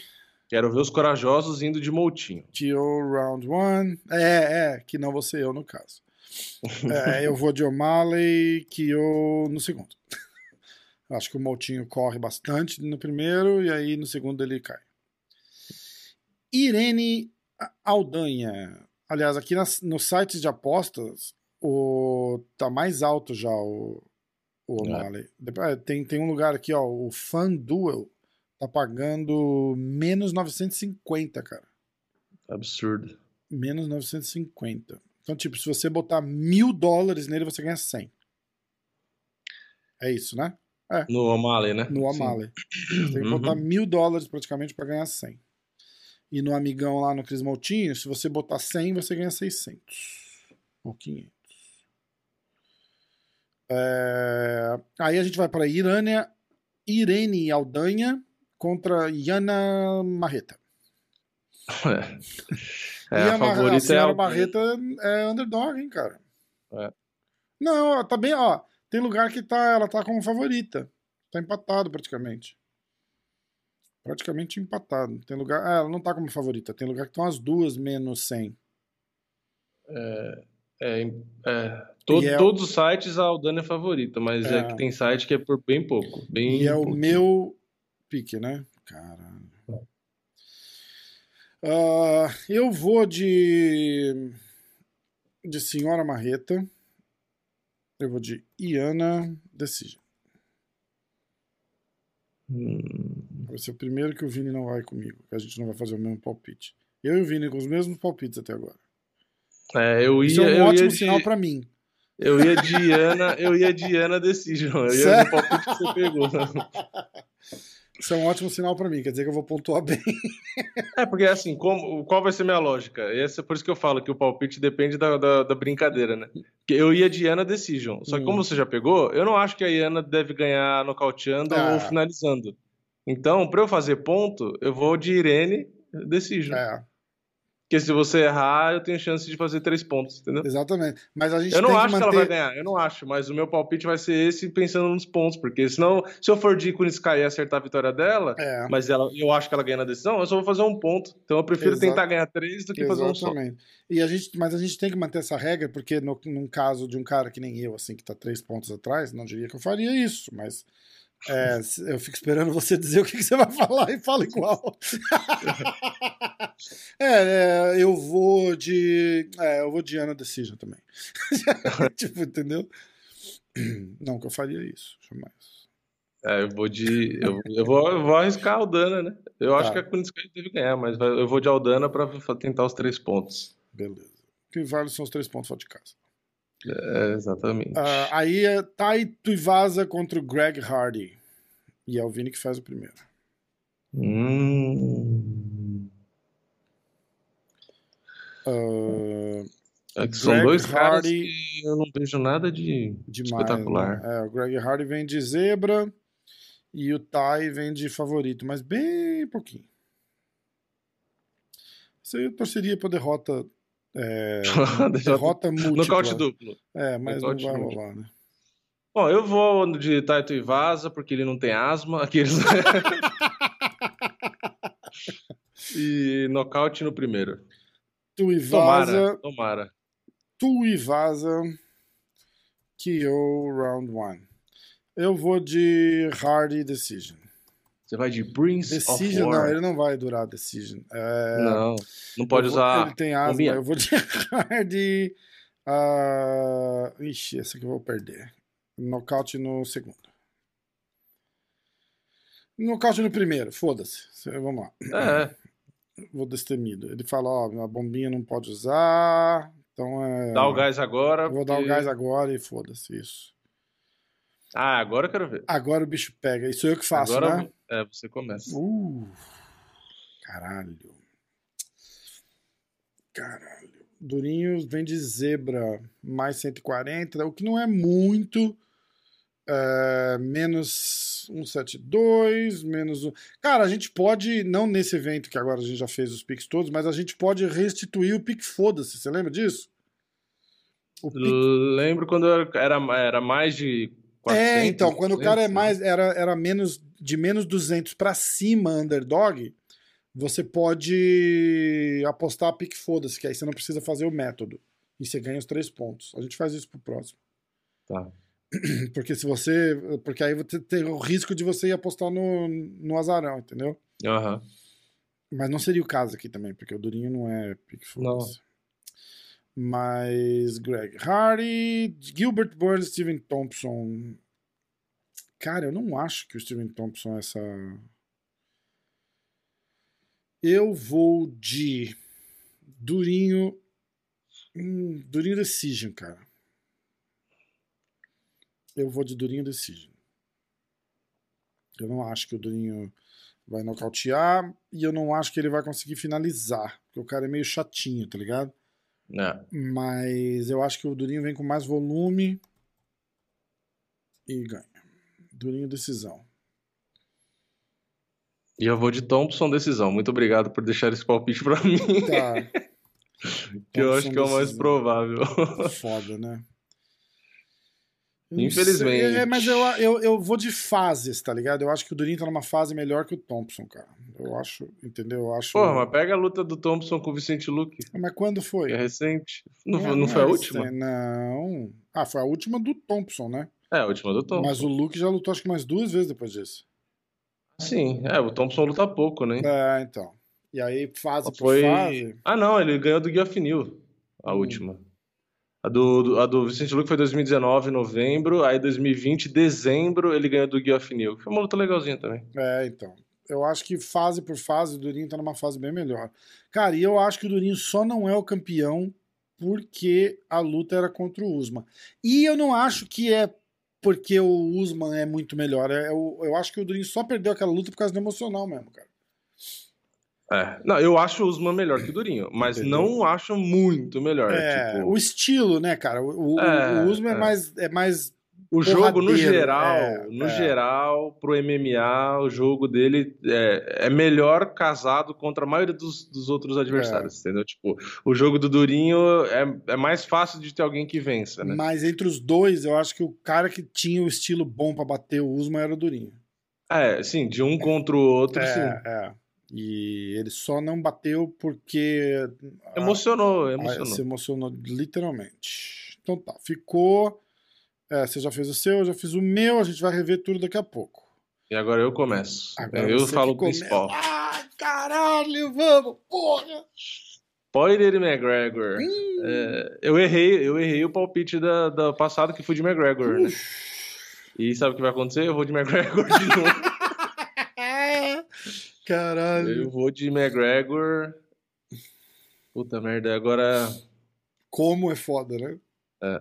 Quero ver os corajosos indo de Moutinho. KO round one. É, é, que não vou ser eu no caso. É, eu vou de O'Malley, KO no segundo. Acho que o Moutinho corre bastante no primeiro e aí no segundo ele cai. Irene Aldanha. Aliás, aqui nas, nos sites de apostas, o, tá mais alto já o, o É. O'Malley. Depois, Tem, tem um lugar aqui, ó, o FanDuel tá pagando menos 950, cara. Absurdo. Menos 950. Então, tipo, se você botar mil dólares nele, você ganha 100. É isso, né? No O'Malley, né? No. O'Malley. Você tem que Uhum. botar mil dólares praticamente para ganhar 100. E no amigão lá no Cris Moutinho, se você botar 100, você ganha 600. Ou 500. É, Aí a gente vai para Irânia, Irene Aldanha contra Yana Marreta. É, e a a, Mar- a favorita é senhora a Marreta é underdog, hein, cara? É. Não, ó, tá bem, ó. Tem lugar que tá, ela tá como favorita. Tá empatado praticamente. Praticamente empatado. Tem lugar. Ah, ela não tá como favorita. Tem lugar que estão as duas menos 100. É, é, todo- E é- Todos os sites a Aldana é favorita, mas é. É. que tem site que é por bem pouco. Bem E é o meu pique, né? Caralho. Ah, eu vou de. De Senhora Marreta. Eu vou de Iana Decision. Hum, Vai ser o primeiro que o Vini não vai comigo. Que a gente não vai fazer o mesmo palpite. Eu e o Vini com os mesmos palpites até agora. É, eu Isso ia, é um eu ótimo ia de, sinal pra mim. eu ia de Ana, eu ia de Ana Decision. Eu ia Sério? no palpite que você pegou. Isso é um ótimo sinal para mim, quer dizer que eu vou pontuar bem. É, porque assim, como, qual vai ser minha lógica? Esse, é por isso que eu falo que o palpite depende da, da, da brincadeira, né? Porque eu ia de Iana Decision. Só que Hum. como você já pegou, eu não acho que a Iana deve ganhar nocauteando Ah. ou finalizando. Então, pra eu fazer ponto, eu vou de Irene Decision. É, Porque se você errar, eu tenho chance de fazer três pontos, entendeu? exatamente. Mas a gente Eu não acho que que manter... ela vai ganhar, eu não acho, mas o meu palpite vai ser esse pensando nos pontos, porque senão, se eu for de Icon Sky e acertar a vitória dela, É, mas ela, eu acho que ela ganha na decisão, eu só vou fazer um ponto. Então eu prefiro Exato. tentar ganhar três do que fazer um só. exatamente. E a gente, mas a gente tem que manter essa regra, porque no, num caso de um cara que nem eu, assim, que tá três pontos atrás, não diria que eu faria isso, mas é, eu fico esperando você dizer o que, que você vai falar e fala igual. é, é, eu vou de. É, eu vou de Ana Decision também. tipo, entendeu? Não, que eu faria isso, jamais. É, eu vou de. Eu, eu vou, eu vou arriscar a Aldana, né? Eu acho Tá. que a Sky deve ganhar, mas eu vou de Aldana pra fa- tentar os três pontos. Beleza. O que vale são os três pontos fora de casa. É, exatamente. Ah, aí é Tai Tuivasa contra o Greg Hardy. E é o Vini que faz o primeiro. Hum. Ah, É que são Greg dois caras Hardy- que eu não vejo nada de demais. espetacular. né? É, o Greg Hardy vem de zebra e o Tai vem de favorito, mas bem pouquinho. Isso aí eu torceria pra derrota. É, derrota múltipla. Nocaute duplo. É, mas Nocaute não vai múltiplo. rolar, né? Bom, eu vou de Taito e Vaza, porque ele não tem asma. Aqueles... e nocaute no primeiro. Tuivasa, Tomara, tomara. Tuivasa, KO Round 1. Eu vou de Hardy Decision. Você vai de Prince Decision, of não, War. ele não vai durar Decision. É, Não, não pode vou- usar. Ele tem asma, eu vou de Hardy. ah, ixi, essa aqui eu vou perder. Nocaute no segundo. Nocaute no primeiro, foda-se. Vamos lá. É, Vou destemido. Ele fala: ó, a bombinha não pode usar. Então é. dá o gás agora. Vou dar o porque- gás agora e foda-se isso. Ah, agora eu quero ver. Agora o bicho pega. Isso eu que faço, agora né? é, você começa. Uh, caralho. Caralho. Durinho vem de zebra, mais 140, o que não é muito. É, menos 172, menos. um- Cara, a gente pode, não nesse evento que agora a gente já fez os piques todos, mas a gente pode restituir o pique foda-se. Você lembra disso? Pique Lembro quando era, era mais de 400. É, então, quando o cara é 200, mais era, era menos de menos 200 pra cima underdog, você pode apostar a pique foda-se, que aí você não precisa fazer o método e você ganha os três pontos. A gente faz isso pro próximo. Tá. Porque se você, porque aí você tem o risco de você ir apostar no, no azarão, entendeu? Aham. Mas não seria o caso aqui também, porque o Durinho não é pique foda-se. Mas Greg Hardy, Gilbert Burns, Steven Thompson. Cara, eu não acho que o Steven Thompson é essa. Eu vou de Durinho. Hum, Durinho Decision, cara. Eu vou de Durinho Decision. Eu não acho que o Durinho vai nocautear e eu não acho que ele vai conseguir finalizar, porque o cara é meio chatinho, tá ligado? É. Mas eu acho que o Durinho vem com mais volume e ganha. Durinho decisão. E eu vou de Thompson decisão. Muito obrigado por deixar esse palpite pra mim. Tá. que eu acho que é o mais decisão. provável. Foda, né? Infelizmente. É, mas eu, eu, eu vou de fases, tá ligado? Eu acho que o Durinho tá numa fase melhor que o Thompson, cara. Eu acho, entendeu? Eu acho. Porra, mas pega a luta do Thompson com o Vicente Luque, Mas quando foi? é recente. Não, Não, não não foi a é última? Não. Ah, foi a última do Thompson, né? É, a última do Thompson. Mas o Luke já lutou acho que mais duas vezes depois disso. Sim, é, o Thompson luta pouco, né? É, então. E aí, fase por Foi. fase. Ah, não, ele ganhou do Guia Finil, a Hum. última. A do, a do Vicente Luque foi 2019, novembro. Aí 2020, dezembro, ele ganhou do Guia Finil. Foi uma luta legalzinha também. É, então. Eu acho que fase por fase o Durinho tá numa fase bem melhor. Cara, e eu acho que o Durinho só não é o campeão porque a luta era contra o Usman. E eu não acho que é porque o Usman é muito melhor. É, eu, eu acho que o Durinho só perdeu aquela luta por causa do emocional mesmo, cara. É. Não, eu acho o Usman melhor que o Durinho, mas não acho muito melhor. É, tipo, o estilo, né, cara? O, É, o Usman é, é. mais, é mais. o jogo, no geral, é, no é. geral, pro MMA, o jogo dele é, é melhor casado contra a maioria dos, dos outros adversários, entendeu? Tipo, o jogo do Durinho é, é mais fácil de ter alguém que vença, né? Mas entre os dois, eu acho que o cara que tinha o estilo bom pra bater o Usman era o Durinho. É, sim, de um contra o outro, sim. É, é. E ele só não bateu porque. Emocionou, Ah, emocionou. se emocionou literalmente. Então tá, ficou. É, você já fez o seu, eu já fiz o meu, a gente vai rever tudo daqui a pouco. E agora eu começo. Agora eu falo o principal. Ah, caralho, vamos, porra! Poirier e McGregor. Hum. É, eu errei, eu errei o palpite da, da passado que foi de McGregor, né? E sabe o que vai acontecer? Eu vou de McGregor de novo. Caralho. eu vou de McGregor. Puta merda, agora. Como é foda, né? É.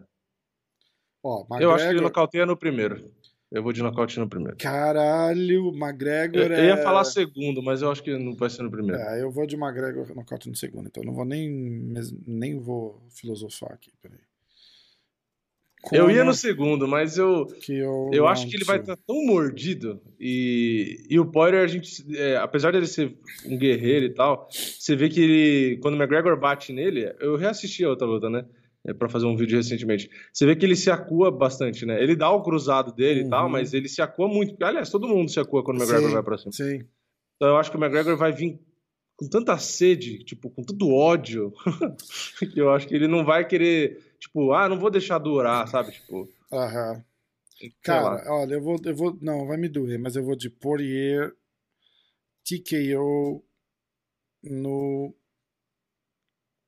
Ó, Eu acho que ele McGregor. nocauteia no primeiro. Eu vou de nocaute no primeiro. Caralho, McGregor Eu, é. eu ia falar segundo, mas eu acho que não vai ser no primeiro. É, eu vou de McGregor nocaute no segundo, então não vou nem, nem vou filosofar aqui, peraí. Eu ia no segundo, mas eu, eu, eu acho que ele vai estar tão mordido. E, e o Poirier, a gente, é, apesar dele ser um guerreiro e tal, você vê que ele, quando o McGregor bate nele, eu reassisti a outra luta, né? É, para fazer um vídeo recentemente. Você vê que ele se acua bastante, né? Ele dá o cruzado dele e tal, Uhum. mas ele se acua muito. Aliás, todo mundo se acua quando o McGregor Sim. vai pra cima. Sim. Então eu acho que o McGregor vai vir com tanta sede, tipo, com tanto ódio, que eu acho que ele não vai querer, tipo, ah, não vou deixar durar, sabe? Tipo, Aham. Cara, olha, eu vou, eu vou. Não, vai me doer, mas eu vou de Poirier TKO no.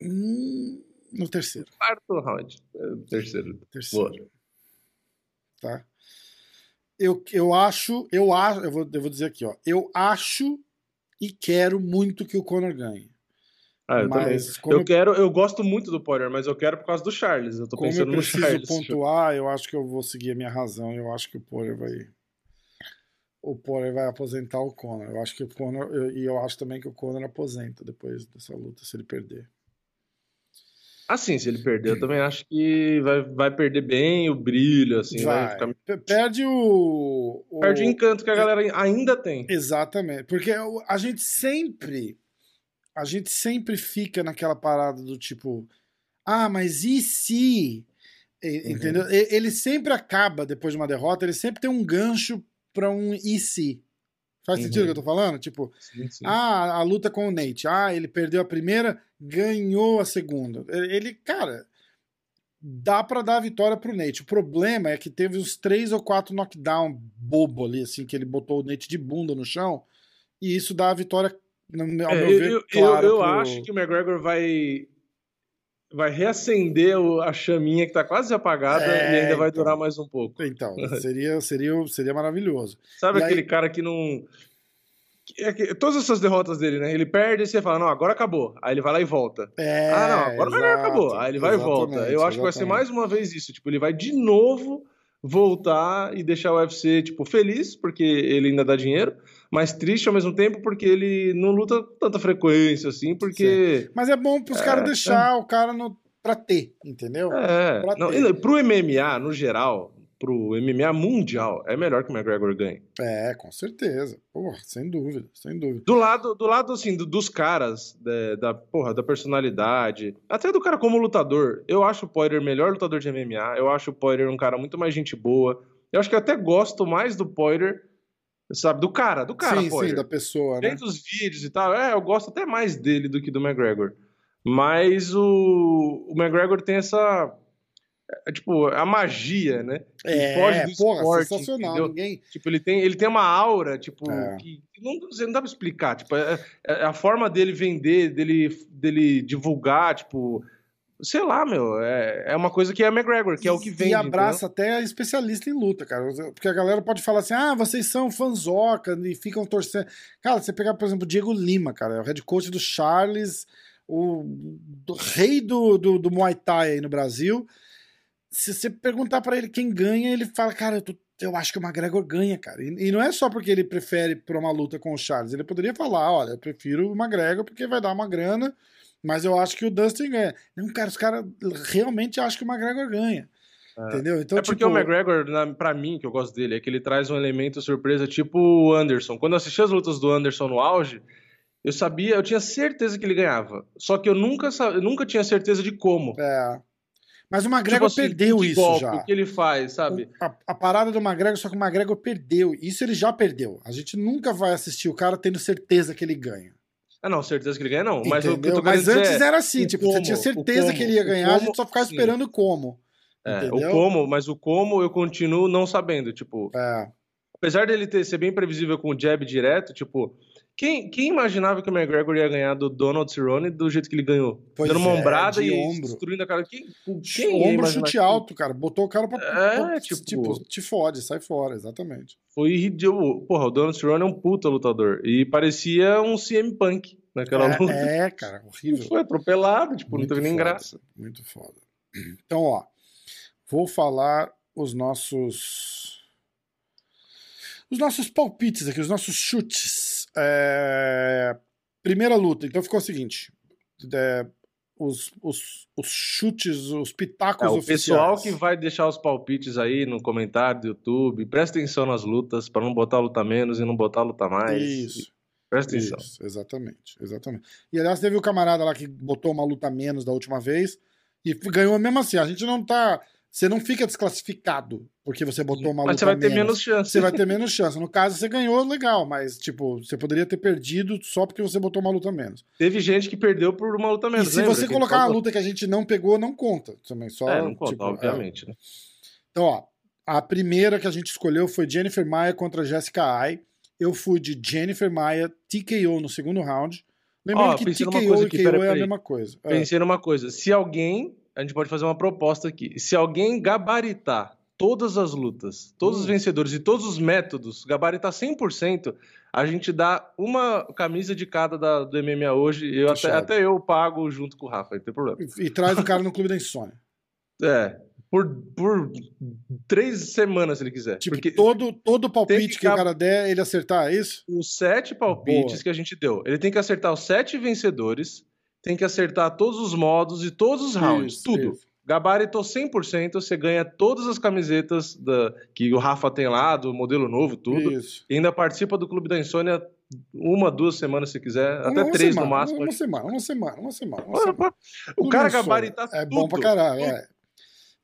Hum, No terceiro. quarto round, é, terceiro. Terceiro. Tá? Eu, eu acho, eu acho, eu vou, eu vou dizer aqui, ó. Eu acho e quero muito que o Conor ganhe. Ah, eu. Mas Eu quero, eu gosto muito do Poirier, mas eu quero por causa do Charles. Eu tô como eu pensando no preciso Charles. pontuar, eu acho que eu vou seguir a minha razão. Eu acho que o Poirier vai. O Poirier vai aposentar o Conor. Eu acho que o Conor. eu- E eu, acho também que o Conor aposenta depois dessa luta, se ele perder. Assim, se ele perder, eu também acho que vai, vai perder bem o brilho, assim, vai, vai. ficar... Pe- Perde o. o- Perde o encanto que a galera ainda tem. Exatamente. Porque a gente sempre. A gente sempre fica naquela parada do tipo. Ah, mas e se? E- Uhum. Entendeu? Ele sempre acaba, depois de uma derrota, ele sempre tem um gancho pra um e se. Faz Uhum. sentido o que eu tô falando? Tipo, Sim, sim. ah, a luta com o Nate. Ah, ele perdeu a primeira, ganhou a segunda. Ele, cara, dá pra dar a vitória pro Nate. O problema é que teve uns três ou quatro knockdown bobo ali, assim, que ele botou o Nate de bunda no chão, e isso dá a vitória, no ao É, meu eu ver, eu, eu, eu pro- acho que o McGregor vai vai reacender a chaminha que tá quase apagada É, e ainda vai então. durar mais um pouco. Então, seria, seria, seria maravilhoso. Sabe E aí- aquele cara que não. é que- todas essas derrotas dele, né? Ele perde e você fala, não, agora acabou. Aí ele vai lá e volta. É, ah, não, agora exato, acabou. Aí ele vai e volta. exatamente, Eu acho que vai ser exatamente. mais uma vez isso. Tipo, ele vai de novo voltar e deixar o UFC, tipo, feliz, porque ele ainda dá dinheiro, mas triste ao mesmo tempo, porque ele não luta com tanta frequência, assim, porque. Mas é bom pros É, caras deixar o cara no, pra ter, entendeu? É. Pra Não, ter. pro MMA, no geral, pro MMA mundial, é melhor que o McGregor ganhe. É, com certeza. Porra, sem dúvida, sem dúvida. Do lado, do lado assim, do- dos caras, da, da, porra, da personalidade, até do cara como lutador, eu acho o Poirier melhor lutador de MMA, eu acho o Poirier um cara muito mais gente boa, eu acho que eu até gosto mais do Poirier, sabe, do cara, do cara sim, sim, da pessoa, né? Dentro dos vídeos e tal, é, eu gosto até mais dele do que do McGregor. Mas o, o McGregor tem essa, é, tipo, a magia, né? que É, foge do porra, esporte, sensacional. entendeu? Ninguém. Tipo, ele tem, ele tem uma aura, tipo, É. que, não, não dá pra explicar. Tipo, é, é a forma dele vender, dele, dele divulgar, tipo, sei lá, meu, é, é uma coisa que é McGregor, que é o que vende. E abraça até especialista em luta, cara. Porque a galera pode falar assim: ah, vocês são fanzoca e ficam torcendo. Cara, você pegar, por exemplo, o Diego Lima, cara, é o head coach do Charles, o do- rei do, do, do Muay Thai aí no Brasil. se você perguntar para ele quem ganha, ele fala, cara, eu, tô, eu acho que o McGregor ganha, cara. E, e, não é só porque ele prefere pra uma luta com o Charles. Ele poderia falar, olha, eu prefiro o McGregor porque vai dar uma grana, mas eu acho que o Dustin ganha. Não, cara, os caras realmente acham que o McGregor ganha. É. Entendeu? Então, é porque tipo... o McGregor, para mim, que eu gosto dele, é que ele traz um elemento surpresa tipo o Anderson. Quando eu assisti as lutas do Anderson no auge, eu sabia, eu tinha certeza que ele ganhava. Só que eu nunca, eu nunca tinha certeza de como. É. Mas o McGregor tipo assim, perdeu isso golpe, já. O que ele faz, sabe? A, a, parada do McGregor, só que o McGregor perdeu. Isso ele já perdeu. A gente nunca vai assistir o cara tendo certeza que ele ganha. Ah, não, certeza que ele ganha, não. Mas, Mas antes era assim, tipo, como, você tinha certeza que ele ia ganhar, como, a gente só ficava sim. esperando como. É, o como, mas o como eu continuo não sabendo, tipo. É. Apesar dele ter, ser bem previsível com o jab direto, tipo, quem, quem imaginava que o McGregor ia ganhar do Donald Cerrone do jeito que ele ganhou? Pois Dando uma é, ombrada e ombro. destruindo a cara. Quem, quem ombro chute alto, cara. Botou o cara pra. É, tipo, tipo, te fode, sai fora, exatamente. Foi ridículo. Porra, o Donald Cerrone é um puta lutador. E parecia um CM Punk naquela é, luta. É, cara, horrível. Foi atropelado, tipo, muito não teve nem foda, graça. Muito foda. Então, ó. Vou falar os nossos. Os nossos palpites aqui, os nossos chutes. É... Primeira luta, então ficou o seguinte: é... os, os, os, chutes, os pitacos é, o oficiais. pessoal que vai deixar os palpites aí no comentário do YouTube, presta atenção nas lutas, para não botar luta menos e não botar luta mais. Isso. Presta atenção. Isso, exatamente, exatamente. E aliás, teve o camarada lá que botou uma luta menos da última vez e ganhou mesmo assim. A gente não tá você não fica desclassificado porque você botou uma mas luta Mas você vai ter menos. menos chance. Você vai ter menos chance. No caso, você ganhou, legal, mas, tipo, você poderia ter perdido só porque você botou uma luta menos. Teve gente que perdeu por uma luta menos. E se lembra? você colocar uma luta que a gente não pegou, não conta também. Só, é, não conta, tipo, obviamente. É. Né? Então, ó, a primeira que a gente escolheu foi Jennifer Maia contra Jessica Ai. Eu fui de Jennifer Maia, TKO no segundo round. Lembrando que TKO e KO é a mesma coisa. É. Pensei é. numa coisa. Se alguém a gente pode fazer uma proposta aqui. Se alguém gabaritar todas as lutas, todos hum. os vencedores e todos os métodos, gabaritar 100%, a gente dá uma camisa de cada da, do MMA hoje. Eu até, até, eu pago junto com o Rafa, não tem problema. E, e traz o cara no Clube da Insônia. É, por, por três semanas, se ele quiser. Tipo, Porque todo, todo palpite que, que, o cara der, ele acertar, é isso? Os sete palpites Boa. que a gente deu. Ele tem que acertar os sete vencedores tem que acertar todos os modos e todos os rounds, isso, tudo. Isso. Gabaritou 100%, você ganha todas as camisetas da, que o Rafa tem lá, do modelo novo, tudo. Isso. E ainda participa do Clube da Insônia uma, duas semanas se quiser, uma, até uma três semana, no máximo. Uma semana, uma semana, uma semana. Uma semana. O cara gabaritar É bom pra caralho, é.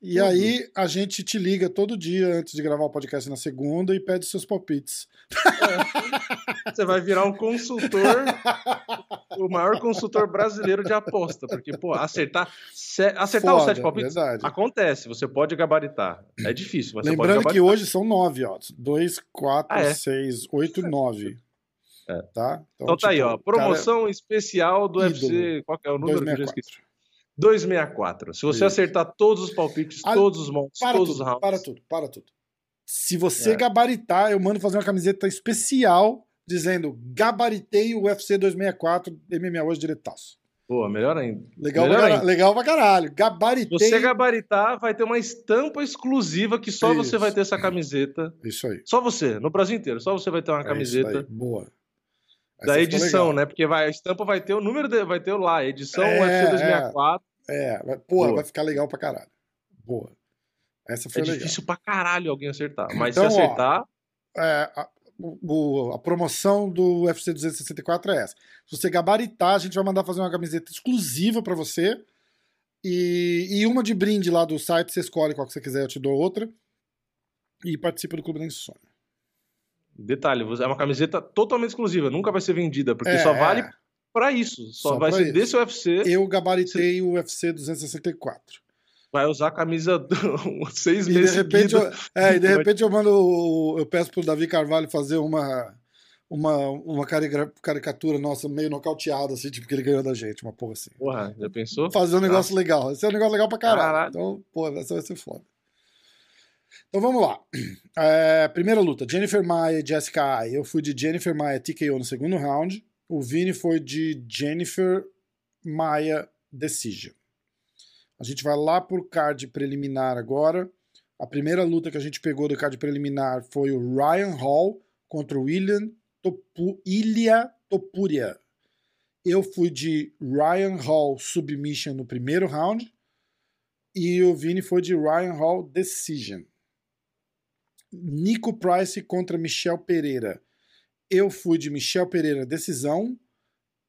E uhum. aí a gente te liga todo dia antes de gravar o podcast na segunda e pede seus palpites. É. Você vai virar um consultor, o maior consultor brasileiro de aposta, porque pô, acertar, acertar Foda, os sete palpites verdade. acontece. Você pode gabaritar, é difícil, mas lembrando que hoje são nove, ó, dois, quatro, ah, é? seis, oito, nove. É. Tá? Então, então tá tipo, aí, ó. Promoção cara... especial do Ídolo. UFC. Qual é o número 264. 264. Se você Isso. acertar todos os palpites, ah, todos os montes, todos tudo, os rounds. Para tudo, para tudo. Se você é. gabaritar, eu mando fazer uma camiseta especial dizendo gabaritei o UFC 264 MMA hoje diretaço. Pô, melhor ainda. Legal, melhor pra, ainda. legal pra caralho. Gabaritei. Você gabaritar, vai ter uma estampa exclusiva que só Isso. você vai ter essa camiseta. Isso aí. Só você, no Brasil inteiro. Só você vai ter uma é camiseta. Boa. Essa da edição, né? Porque vai, a estampa vai ter o número, de, vai ter lá, edição é, UFC 2064. É, vai, porra, vai ficar legal pra caralho. Boa. Essa foi é legal. difícil pra caralho alguém acertar. Mas então, se acertar. Ó, é, a, o, a, promoção do UFC 264 é essa. Se você gabaritar, a gente vai mandar fazer uma camiseta exclusiva para você. E, e uma de brinde lá do site, você escolhe qual que você quiser, eu te dou outra. E participa do Clube da Insônia. Detalhe, é uma camiseta totalmente exclusiva, nunca vai ser vendida, porque é, só vale é para isso. Só, Só vai ser isso. desse UFC. Eu gabaritei o UFC 264. Vai usar a camisa seis e meses. De repente eu, é, e de repente eu mando. Eu peço pro Davi Carvalho fazer uma. Uma, uma caricatura nossa meio nocauteada, assim, tipo, que ele ganhou da gente, uma porra assim. Porra, já pensou? Fazer um negócio ah. legal. Esse é um negócio legal pra caralho. caralho. Então, pô, essa vai ser foda. Então vamos lá. É, primeira luta: Jennifer Maia e Jessica Ai. Eu fui de Jennifer Maia TKO no segundo round. O Vini foi de Jennifer Maia Decision. A gente vai lá por card preliminar agora. A primeira luta que a gente pegou do card preliminar foi o Ryan Hall contra o William Topu, Topuria. Eu fui de Ryan Hall submission no primeiro round e o Vini foi de Ryan Hall decision. Nico Price contra Michel Pereira. Eu fui de Michel Pereira decisão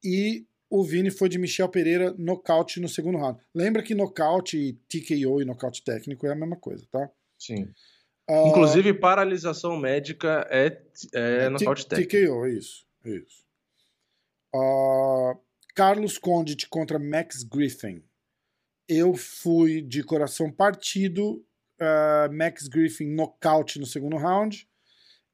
e o Vini foi de Michel Pereira nocaute no segundo round. Lembra que nocaute, TKO e nocaute técnico é a mesma coisa, tá? Sim. Uh, Inclusive, paralisação médica é, é, é nocaute técnico. TKO, isso. isso. Uh, Carlos Condit contra Max Griffin. Eu fui de coração partido, uh, Max Griffin nocaute no segundo round.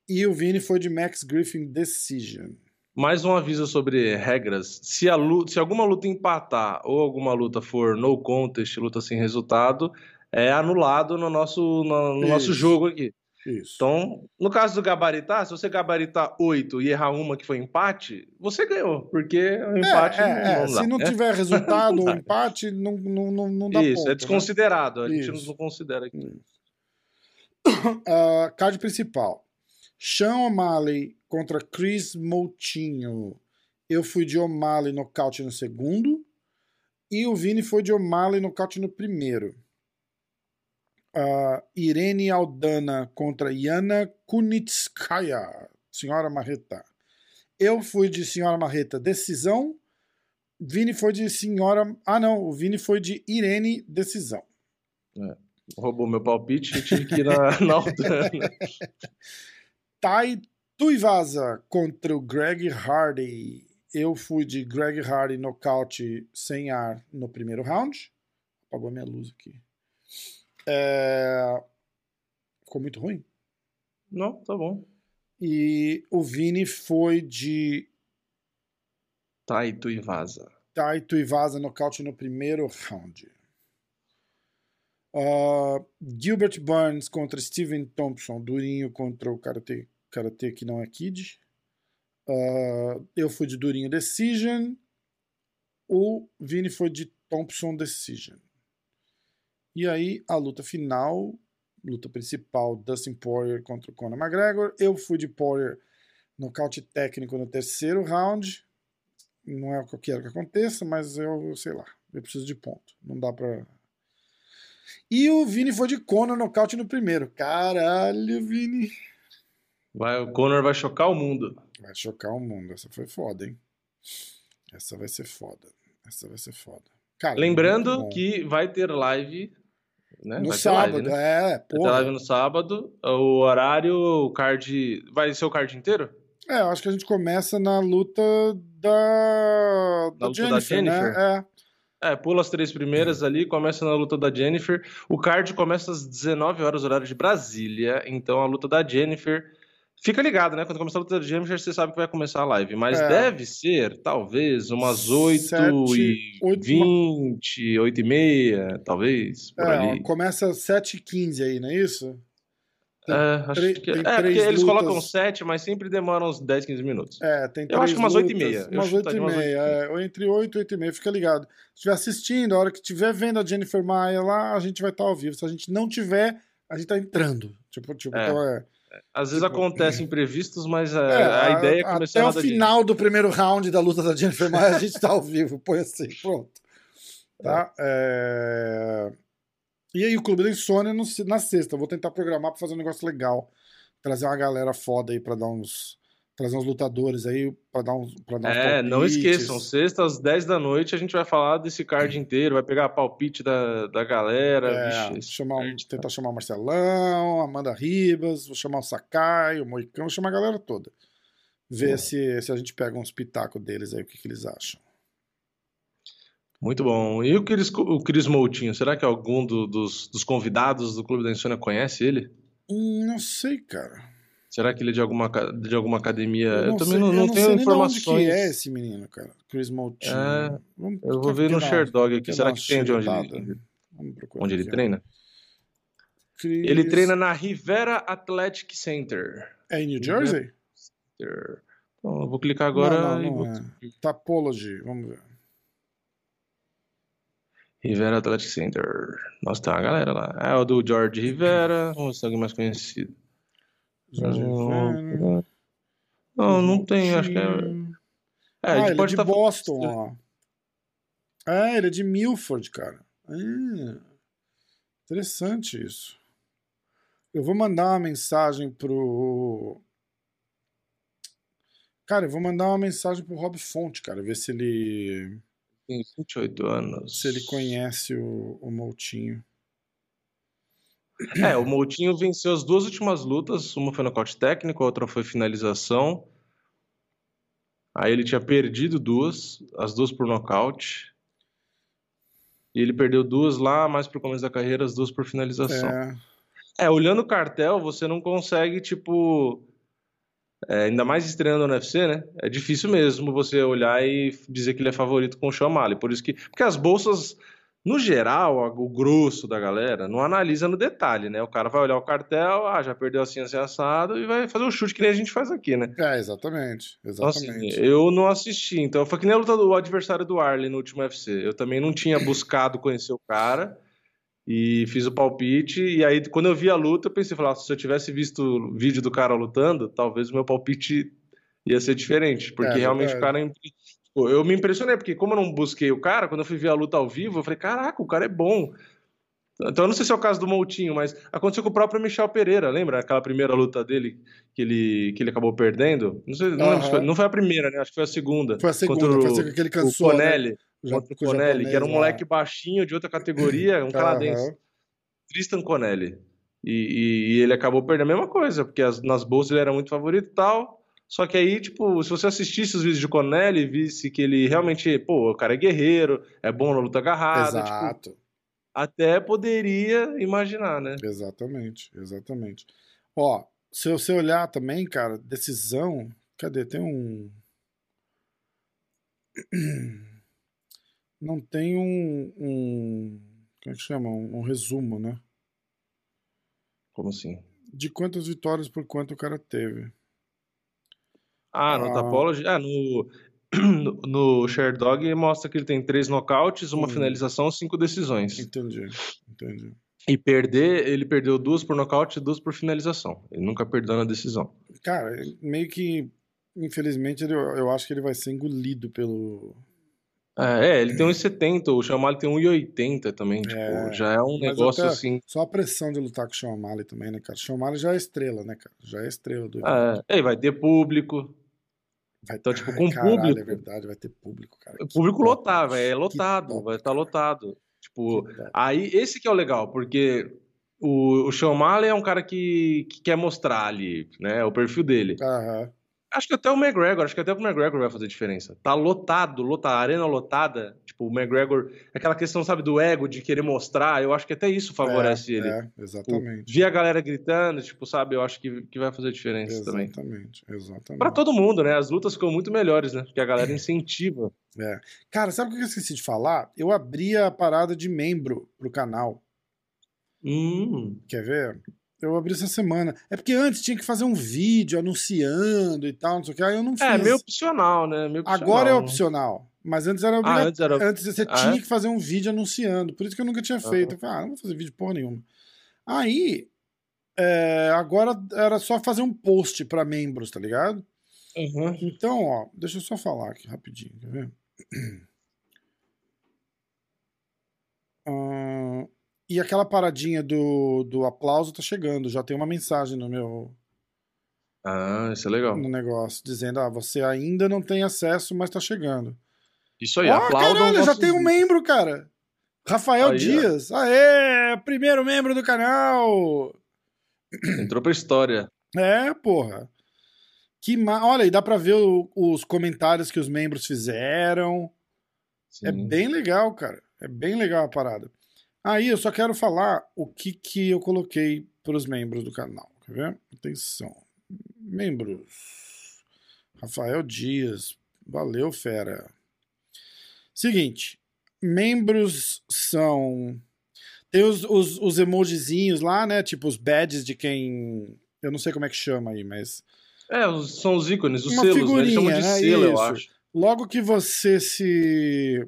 E o Vini foi de Max Griffin decision. Mais um aviso sobre regras. Se, luta, se alguma luta empatar ou alguma luta for no contest, luta sem resultado, é anulado no nosso, no, no nosso jogo aqui. Isso. Então, no caso do gabaritar, se você gabaritar oito e errar uma que foi empate, você ganhou, porque o empate é, é, não, não dá. Se não tiver resultado ou empate, não, não, não, não dá Isso, ponto, é desconsiderado. Né? A gente Isso. não considera aqui. Uh, card principal. Sean O'Malley contra Chris Moutinho. Eu fui de O'Malley nocaute no segundo. E o Vini foi de O'Malley nocaute no primeiro uh, Irene Aldana contra Yana Kunitskaya, Senhora Marreta. Eu fui de Senhora Marreta decisão. Vini foi de Senhora. Ah, não, o Vini foi de Irene decisão. É. Roubou meu palpite e tive que ir na, na Aldana. Tai Tuivasa contra o Greg Hardy. Eu fui de Greg Hardy nocaute sem ar no primeiro round. Apagou minha luz aqui. É... Ficou muito ruim? Não, tá bom. E o Vini foi de. Taito e Vaza. Taito e Vaza nocaute no primeiro round. Uh, Gilbert Burns contra Steven Thompson. Durinho contra o Karate, Karate que não é Kid. Uh, eu fui de Durinho Decision. O Vini foi de Thompson Decision. E aí, a luta final, luta principal, Dustin Poirier contra o Conor McGregor. Eu fui de Poirier nocaute técnico no terceiro round. Não é o que eu quero que aconteça, mas eu, sei lá, eu preciso de ponto. Não dá pra. E o Vini foi de Conor nocaute no primeiro. Caralho, Vini. Vai, o Conor vai chocar o mundo. Vai chocar o mundo. Essa foi foda, hein? Essa vai ser foda. Essa vai ser foda. Cara, Lembrando que vai ter live né? No vai sábado, live, né? é. Porra. Vai ter live no sábado. O horário, o card. Vai ser o card inteiro? É, eu acho que a gente começa na luta da. Na da luta Jennifer, da Jennifer. Né? É. É, pula as três primeiras ali, começa na luta da Jennifer. O card começa às 19 horas, horário de Brasília. Então a luta da Jennifer Fica ligado, né? Quando começar a luta de James, você sabe que vai começar a live. Mas é. deve ser, talvez, umas 8 Sete, e 8, 20, 8 e meia, talvez, por é, ali. Começa às 7 e 15 aí, não é isso? É, acho que... é porque eles colocam 7, mas sempre demoram uns 10, 15 minutos. É, tem Eu acho que umas 8 e meia. Umas 8 e meia, é, entre 8 e 8 e meia, fica ligado. Se estiver assistindo, a hora que estiver vendo a Jennifer Maia lá, a gente vai estar ao vivo. Se a gente não tiver, a gente tá entrando. Tipo, tipo, é. então é às vezes tipo, acontecem imprevistos, mas a, é, a ideia é começar Até o final do primeiro round da luta da Jennifer Maia, a gente tá ao vivo, põe assim, pronto. Tá? É. É... E aí, o Clube da Insônia na sexta. Vou tentar programar pra fazer um negócio legal. Trazer uma galera foda aí pra dar uns trazer uns lutadores aí para dar uns pra dar uns É, palpites. não esqueçam, sexta às 10 da noite a gente vai falar desse card inteiro, vai pegar palpite da, da galera. É, chamar um, tentar chamar o Marcelão, Amanda Ribas, vou chamar o Sakai, o Moicão, vou chamar a galera toda. Ver se, se a gente pega uns pitacos deles aí, o que, que eles acham. Muito bom. E o Cris, o Cris Moutinho, será que algum do, dos, dos convidados do Clube da Insônia conhece ele? Hum, não sei, cara. Será que ele é de alguma, de alguma academia? Eu, eu também sei, não, não, não tenho informações. onde que é esse menino, cara. Chris Moutinho. É, eu vou ver no Sherdog aqui. Será que tem de onde ele, onde ele treina? Chris... Ele treina na Rivera Athletic Center. É em New Jersey? Então, eu vou clicar agora. Não, não, não vou... é. Tapology, vamos ver. Rivera Athletic Center. Nossa, tem uma galera lá. É o do George Rivera. Vamos ver alguém mais conhecido. Jorge Rivera. Não, não, tem, acho que é. É, ah, ele é pode de tá- Boston, ó. É, ele é de Milford, cara. Ah, interessante isso. Eu vou mandar uma mensagem pro. Cara, eu vou mandar uma mensagem pro Rob Fonte, cara, ver se ele Tem 28 anos. se ele conhece o, o Moutinho. É, o Moutinho venceu as duas últimas lutas. Uma foi nocaute técnico, a outra foi finalização. Aí ele tinha perdido duas, as duas por nocaute. E ele perdeu duas lá, mais pro começo da carreira, as duas por finalização. É, É, olhando o cartel, você não consegue, tipo. É, ainda mais estreando no UFC, né? É difícil mesmo você olhar e dizer que ele é favorito com o Chamale. Por isso que. Porque as bolsas, no geral, o grosso da galera, não analisa no detalhe, né? O cara vai olhar o cartel, ah, já perdeu assim, assim, assado, e vai fazer o chute que nem a gente faz aqui, né? é, exatamente. Então, assim, Exatamente. eu não assisti. Então, foi que nem a luta do adversário do Arley no último UFC. Eu também não tinha buscado conhecer o cara e fiz o palpite. E aí, quando eu vi a luta, eu pensei, falar, se eu tivesse visto o vídeo do cara lutando, talvez o meu palpite ia ser diferente. Porque É, realmente o cara. é impre- Pô, Eu me impressionei, porque como eu não busquei o cara, quando eu fui ver a luta ao vivo, eu falei, caraca, o cara é bom. Então, eu não sei se é o caso do Moutinho, mas aconteceu com o próprio Michel Pereira, lembra? Aquela primeira luta dele que ele, que ele acabou perdendo? Não, sei, não, lembro se foi, não foi a primeira, né? Acho que foi a segunda. Foi a segunda, contra foi a o, segunda que ele o cansou, né? Conelli, Já- o Conelli, que era um japonês lá. moleque baixinho de outra categoria, um canadense. Tristan Conelli. E, e- ele acabou perdendo a mesma coisa, porque as- nas bolsas ele era muito favorito e tal. Só que aí, tipo, se você assistisse os vídeos de Conelli e visse que ele realmente, pô, o cara é guerreiro, é bom na luta agarrada, tipo, Exato. até poderia imaginar, né? Exatamente, exatamente. Ó, se você olhar também, cara, decisão. Cadê? Tem um. Não tem um. um como é que chama? Um, um resumo, né? Como assim? De quantas vitórias por quanto o cara teve. Ah, no Ah. Tapology, ah, no, no, Sherdog mostra que ele tem três nocautes, uma Hum. finalização, cinco decisões. Entendi, entendi. E perder, ele perdeu duas por nocaute e duas por finalização. Ele nunca perdeu na decisão. Cara, meio que. Infelizmente, eu acho que ele vai ser engolido pelo. É, ele tem 1,70, o Chamali tem 1,80 também, tipo, É, já é um negócio até- assim. Só a pressão de lutar com o O'Malley também, né, cara? O O'Malley já é estrela, né, cara? Já é estrela do evento. É, vai ter público, Vai então, tipo, com caralho, público. É verdade, vai ter público, cara. o público lotar, velho, é lotado, top, vai estar lotado. Tipo, aí esse que é o legal, porque o, o Sean O'Malley é um cara que, que quer mostrar ali, né, o perfil dele. Aham. Acho que até o McGregor, acho que até o McGregor vai fazer diferença. Tá lotado, lotado, a arena lotada. Tipo, o McGregor, aquela questão, sabe, do ego, de querer mostrar, eu acho que até isso favorece é, ele. É, Tipo, exatamente. ver a galera gritando, tipo, sabe, eu acho que, que vai fazer diferença também. Exatamente, exatamente. Pra todo mundo, né? As lutas ficam muito melhores, né? Porque a galera incentiva. É. Cara, sabe o que eu esqueci de falar? Eu abri a parada de membro pro canal. Hum, Quer ver? Eu abri essa semana. É porque antes tinha que fazer um vídeo anunciando e tal, não sei o que. Aí eu não fiz. é, meio opcional, né? Meio opcional. Agora é opcional. Mas antes era Ah, obrigatório. antes era. Antes você Ah, tinha é? que fazer um vídeo anunciando. Por isso que eu nunca tinha feito. Eu falei, ah, não vou fazer vídeo porra nenhuma. Aí, é, agora era só fazer um post pra membros, tá ligado? Uhum. Então, ó, deixa eu só falar aqui rapidinho, quer ver? Ah, e aquela paradinha do, do aplauso tá chegando. Já tem uma mensagem no meu Ah, isso é legal. no negócio dizendo: ah, você ainda não tem acesso, mas tá chegando. Isso aí, Ó, aplaudam caralho, já tem um membro, cara. Rafael Aí, ó. Dias. Aê, primeiro membro do canal. Entrou pra história. É, porra. Que ma... Olha, e dá pra ver o- os comentários que os membros fizeram. É Sim. bem legal, cara. É bem legal a parada. Aí eu só quero falar o que, que eu coloquei para os membros do canal. Quer ver? Atenção. Membros. Rafael Dias. Valeu, fera. Seguinte. Membros são. Tem os, os, os emojizinhos lá, né? Tipo os badges de quem. Eu não sei como é que chama aí, mas. É, são os ícones, os Uma selos, né? Eles chamam figurinha, de né? selo, eu acho. Logo que você se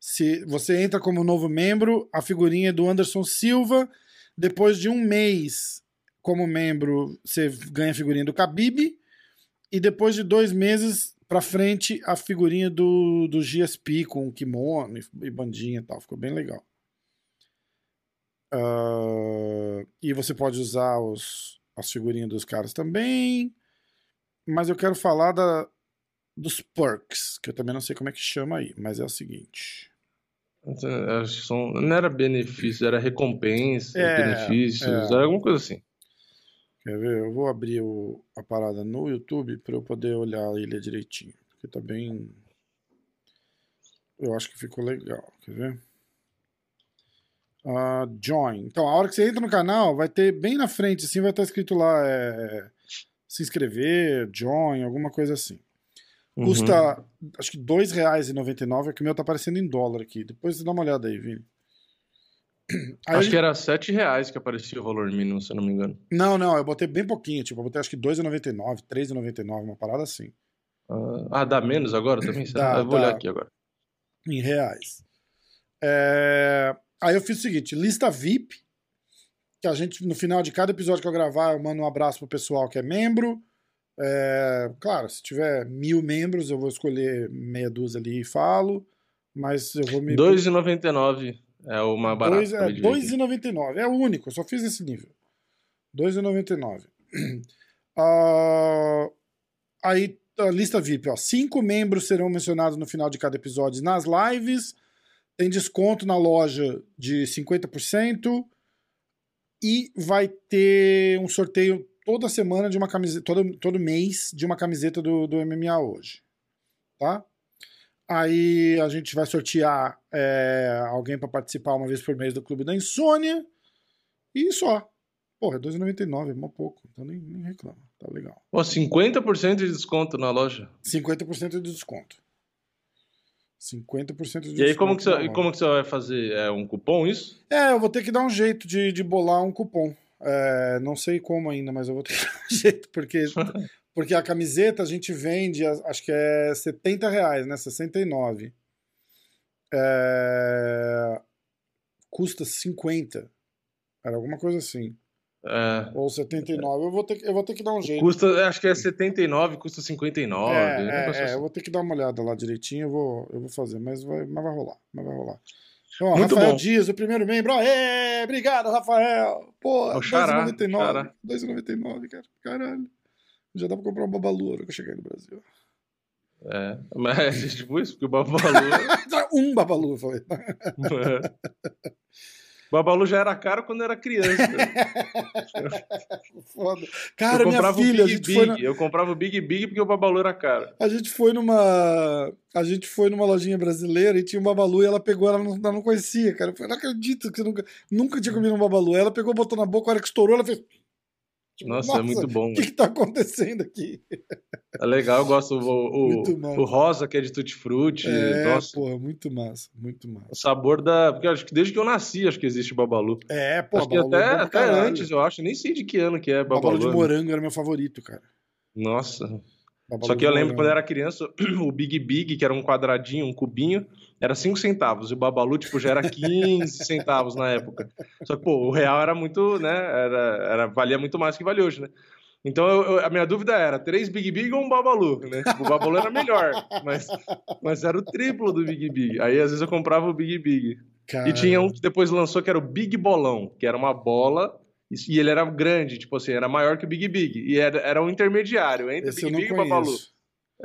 Se você entra como novo membro, a figurinha é do Anderson Silva. Depois de um mês como membro, você ganha a figurinha do Khabib. E depois de dois meses pra frente, a figurinha do, do GSP com kimono e bandinha e tal. Ficou bem legal. Uh, e você pode usar os, as figurinhas dos caras também. Mas eu quero falar da, dos perks, que eu também não sei como é que chama aí, mas é o seguinte. Acho que são, não era benefício, era recompensa, é, benefícios, é. era alguma coisa assim. Quer ver? Eu vou abrir o, a parada no YouTube para eu poder olhar ele direitinho. Porque tá bem. Eu acho que ficou legal. Quer ver? Uh, join. Então, a hora que você entra no canal, vai ter bem na frente, assim, vai estar escrito lá é, se inscrever, join, alguma coisa assim. Custa, uhum. acho que R$ 2,99, é que o meu tá aparecendo em dólar aqui. Depois você dá uma olhada aí, Vini. Aí acho que era R$ reais que aparecia o valor mínimo, se eu não me engano. Não, não, eu botei bem pouquinho, tipo, eu botei acho que R$ 2,99, R$ 3,99, uma parada assim. Ah, dá menos agora também? Dá, eu vou dá. olhar aqui agora. Em reais. É... Aí eu fiz o seguinte, lista VIP, que a gente, no final de cada episódio que eu gravar, eu mando um abraço pro pessoal que é membro. É, claro, se tiver mil membros, eu vou escolher meia dúzia ali e falo, mas eu vou me. 2,99 é o mais barato. Dois, é, 2,99. É o único, eu só fiz esse nível. 2,99. Uh, aí, a lista VIP, ó. Cinco membros serão mencionados no final de cada episódio nas lives. Tem desconto na loja de 50%. E vai ter um sorteio toda semana de uma camiseta, todo, todo mês de uma camiseta do, do MMA hoje. Tá? Aí a gente vai sortear é, alguém para participar uma vez por mês do Clube da Insônia. E só. Porra, é 2,99, é mó pouco. Então nem, nem reclama. Tá legal. Pô, 50% de desconto na loja. 50% de desconto. 50% de desconto. E aí, como que, você, como que você vai fazer? É um cupom isso? É, eu vou ter que dar um jeito de, de bolar um cupom. É, não sei como ainda, mas eu vou ter que dar um jeito, porque, porque a camiseta a gente vende, acho que é 70 reais, né? 69. É, custa 50. Era alguma coisa assim. É. Ou 79. Eu vou, ter, eu vou ter que dar um jeito. Custa, acho que é 79, custa 59. É, é, é, assim. eu vou ter que dar uma olhada lá direitinho, eu vou, eu vou fazer, mas vai, mas vai rolar. Mas vai rolar. Ó, Muito Rafael bom. Dias, o primeiro membro. Aê, obrigado, Rafael. Pô, 2,99. 2,99, cara. Caralho. Já dá pra comprar um babalu que eu cheguei no Brasil. É, mas tipo isso, porque o babalu. um babalu, falei. É. Babalu já era caro quando era criança. Foda. Cara, minha filha, a gente Big. foi na... Eu comprava o Big Big porque o Babalu era caro. A gente foi numa a gente foi numa lojinha brasileira e tinha um Babalu e ela pegou, ela não, ela não conhecia, cara. Eu não acredito que você nunca, nunca tinha comido um Babalu. Ela pegou, botou na boca, a hora que estourou, ela fez Tipo, nossa, nossa, é muito bom. O que, que tá acontecendo aqui? É legal, eu gosto o, o, o rosa, que é de tutti-frutti. É, nossa. porra, muito massa, muito massa. O sabor da... Porque acho que desde que eu nasci, acho que existe Babalu. É, pô, acho Babalu que até, é até antes, eu acho. Nem sei de que ano que é Babalu. Babalu de morango era meu favorito, cara. Nossa. Babalu Só que eu lembro morango. quando eu era criança, o Big Big, que era um quadradinho, um cubinho, era 5 centavos. E o Babalu, tipo, já era 15 centavos na época. Só que, pô, o real era muito, né? Era, era, valia muito mais que vale hoje, né? Então eu, eu, a minha dúvida era: três Big Big ou um Babalu? Né? Tipo, o Babalu era melhor, mas, mas era o triplo do Big Big. Aí às vezes eu comprava o Big Big. E tinha um que depois lançou que era o Big Bolão, que era uma bola e ele era grande, tipo assim, era maior que o Big Big. E era, era um intermediário entre Esse Big Big conheço. e o Babalu.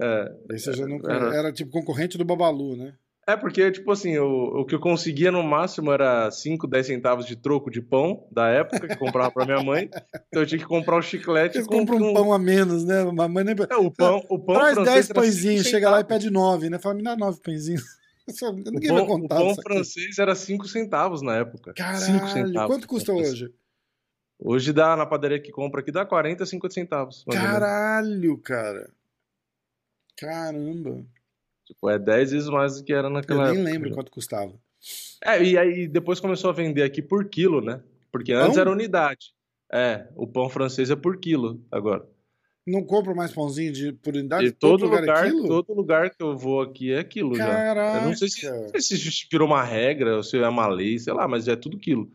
É, Esse eu já não era... era tipo concorrente do Babalu, né? É, porque, tipo assim, o, o que eu conseguia no máximo era 5, 10 centavos de troco de pão da época, que comprava pra minha mãe. Então eu tinha que comprar o um chiclete. Eles compram um pão a menos, né? A mãe nem... É, o pão, o pão Traz 10 pãezinhos, chega lá e pede 9, né? Fala, me dá 9 pãezinhos. Ninguém o pão, vai contar. O pão francês era 5 centavos na época. Caralho, centavos, quanto custa hoje? Hoje dá na padaria que compra aqui dá 40, 50 centavos. Caralho, cara. Caramba. Tipo, é 10 vezes mais do que era naquela época. Eu nem época. lembro quanto custava. É, e aí depois começou a vender aqui por quilo, né? Porque antes pão? era unidade. É, o pão francês é por quilo agora. Não compro mais pãozinho de por unidade? E todo lugar, lugar, é aquilo? todo lugar que eu vou aqui é aquilo já. Caraca. Eu não sei se, se virou uma regra, ou se é uma lei, sei lá, mas é tudo quilo.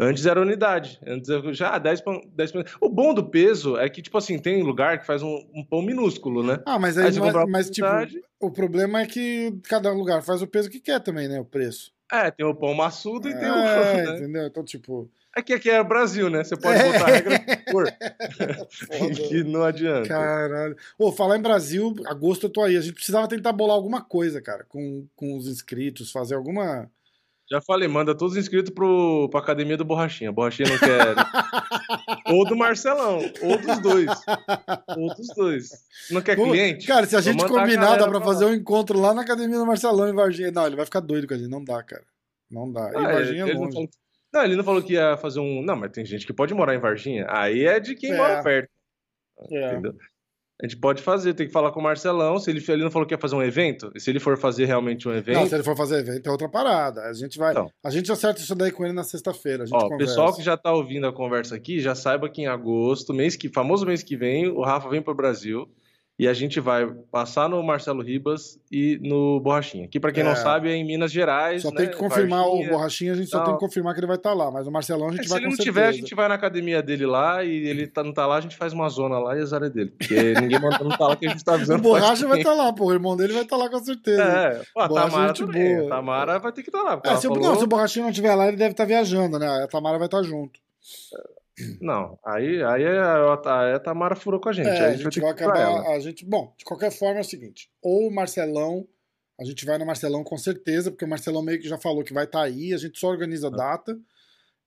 Antes era unidade. Antes eu já 10 pão, 10 pão. O bom do peso é que, tipo assim, tem lugar que faz um, um pão minúsculo, né? Ah, mas Aí aí, é- uma mas tipo, o problema é que cada lugar faz o peso que quer também, né? O preço. É, tem o pão maçudo e tem o. É, né? entendeu? Então, tipo, Aqui, aqui é Brasil, né? Você pode É. botar a regra que foda. que não adianta. Caralho. Ô, falar em Brasil, agosto eu tô aí. A gente precisava tentar bolar alguma coisa, cara, com, com os inscritos, fazer alguma. Já falei, manda todos os inscritos pro, pra academia do Borrachinha. Borrachinha não quer. ou do Marcelão, ou dos dois. Ou dos dois. Não quer Pô, cliente? Cara, se a gente mandar a combinar, dá pra fazer lá. um encontro lá na academia do Marcelão em Varginha. Não, ele vai ficar doido com a gente. Não dá, cara. Não dá. E Ah, Varginha é não longe. falou- Não, ele não falou que ia fazer um. Não, mas tem gente que pode morar em Varginha. Aí é de quem É. mora perto, É. entendeu? A gente pode fazer, tem que falar com o Marcelão. Se ele, ele não falou que ia fazer um evento, se ele for fazer realmente um Não, evento. se ele for fazer evento é outra parada. A gente vai. Então. A gente acerta isso daí com ele na sexta-feira. O pessoal que já tá ouvindo a conversa aqui, já saiba que em agosto, mês que, famoso mês que vem, o Rafa vem pro Brasil e a gente vai passar no Marcelo Ribas e no Borrachinha. Que pra quem É. não sabe é em Minas Gerais, Só né? tem que confirmar o Varginha. borrachinha, a gente só tal. tem que confirmar que ele vai estar lá. Mas o Marcelão a gente É, se vai ele com não certeza. tiver, a gente vai na academia dele lá e ele tá, não tá lá, a gente faz uma zona lá e azar é dele. Porque ninguém manda não tá lá que a gente tá O avisando. borracha vai estar lá, pô. O irmão dele vai estar lá com certeza. É, pô, a Borracha Tamara é também. boa. A Tamara vai ter que estar lá. porque É, se, o- falou- Não, se o borrachinho não estiver lá, ele deve estar viajando, né? A Tamara vai estar junto. Não, aí, aí a, a, a Tamara furou com a gente. É, aí a a gente gente vai acabar. A gente, bom, de qualquer forma é o seguinte: ou o Marcelão, a gente vai no Marcelão com certeza, porque o Marcelão meio que já falou que vai estar aí, a gente só organiza a data.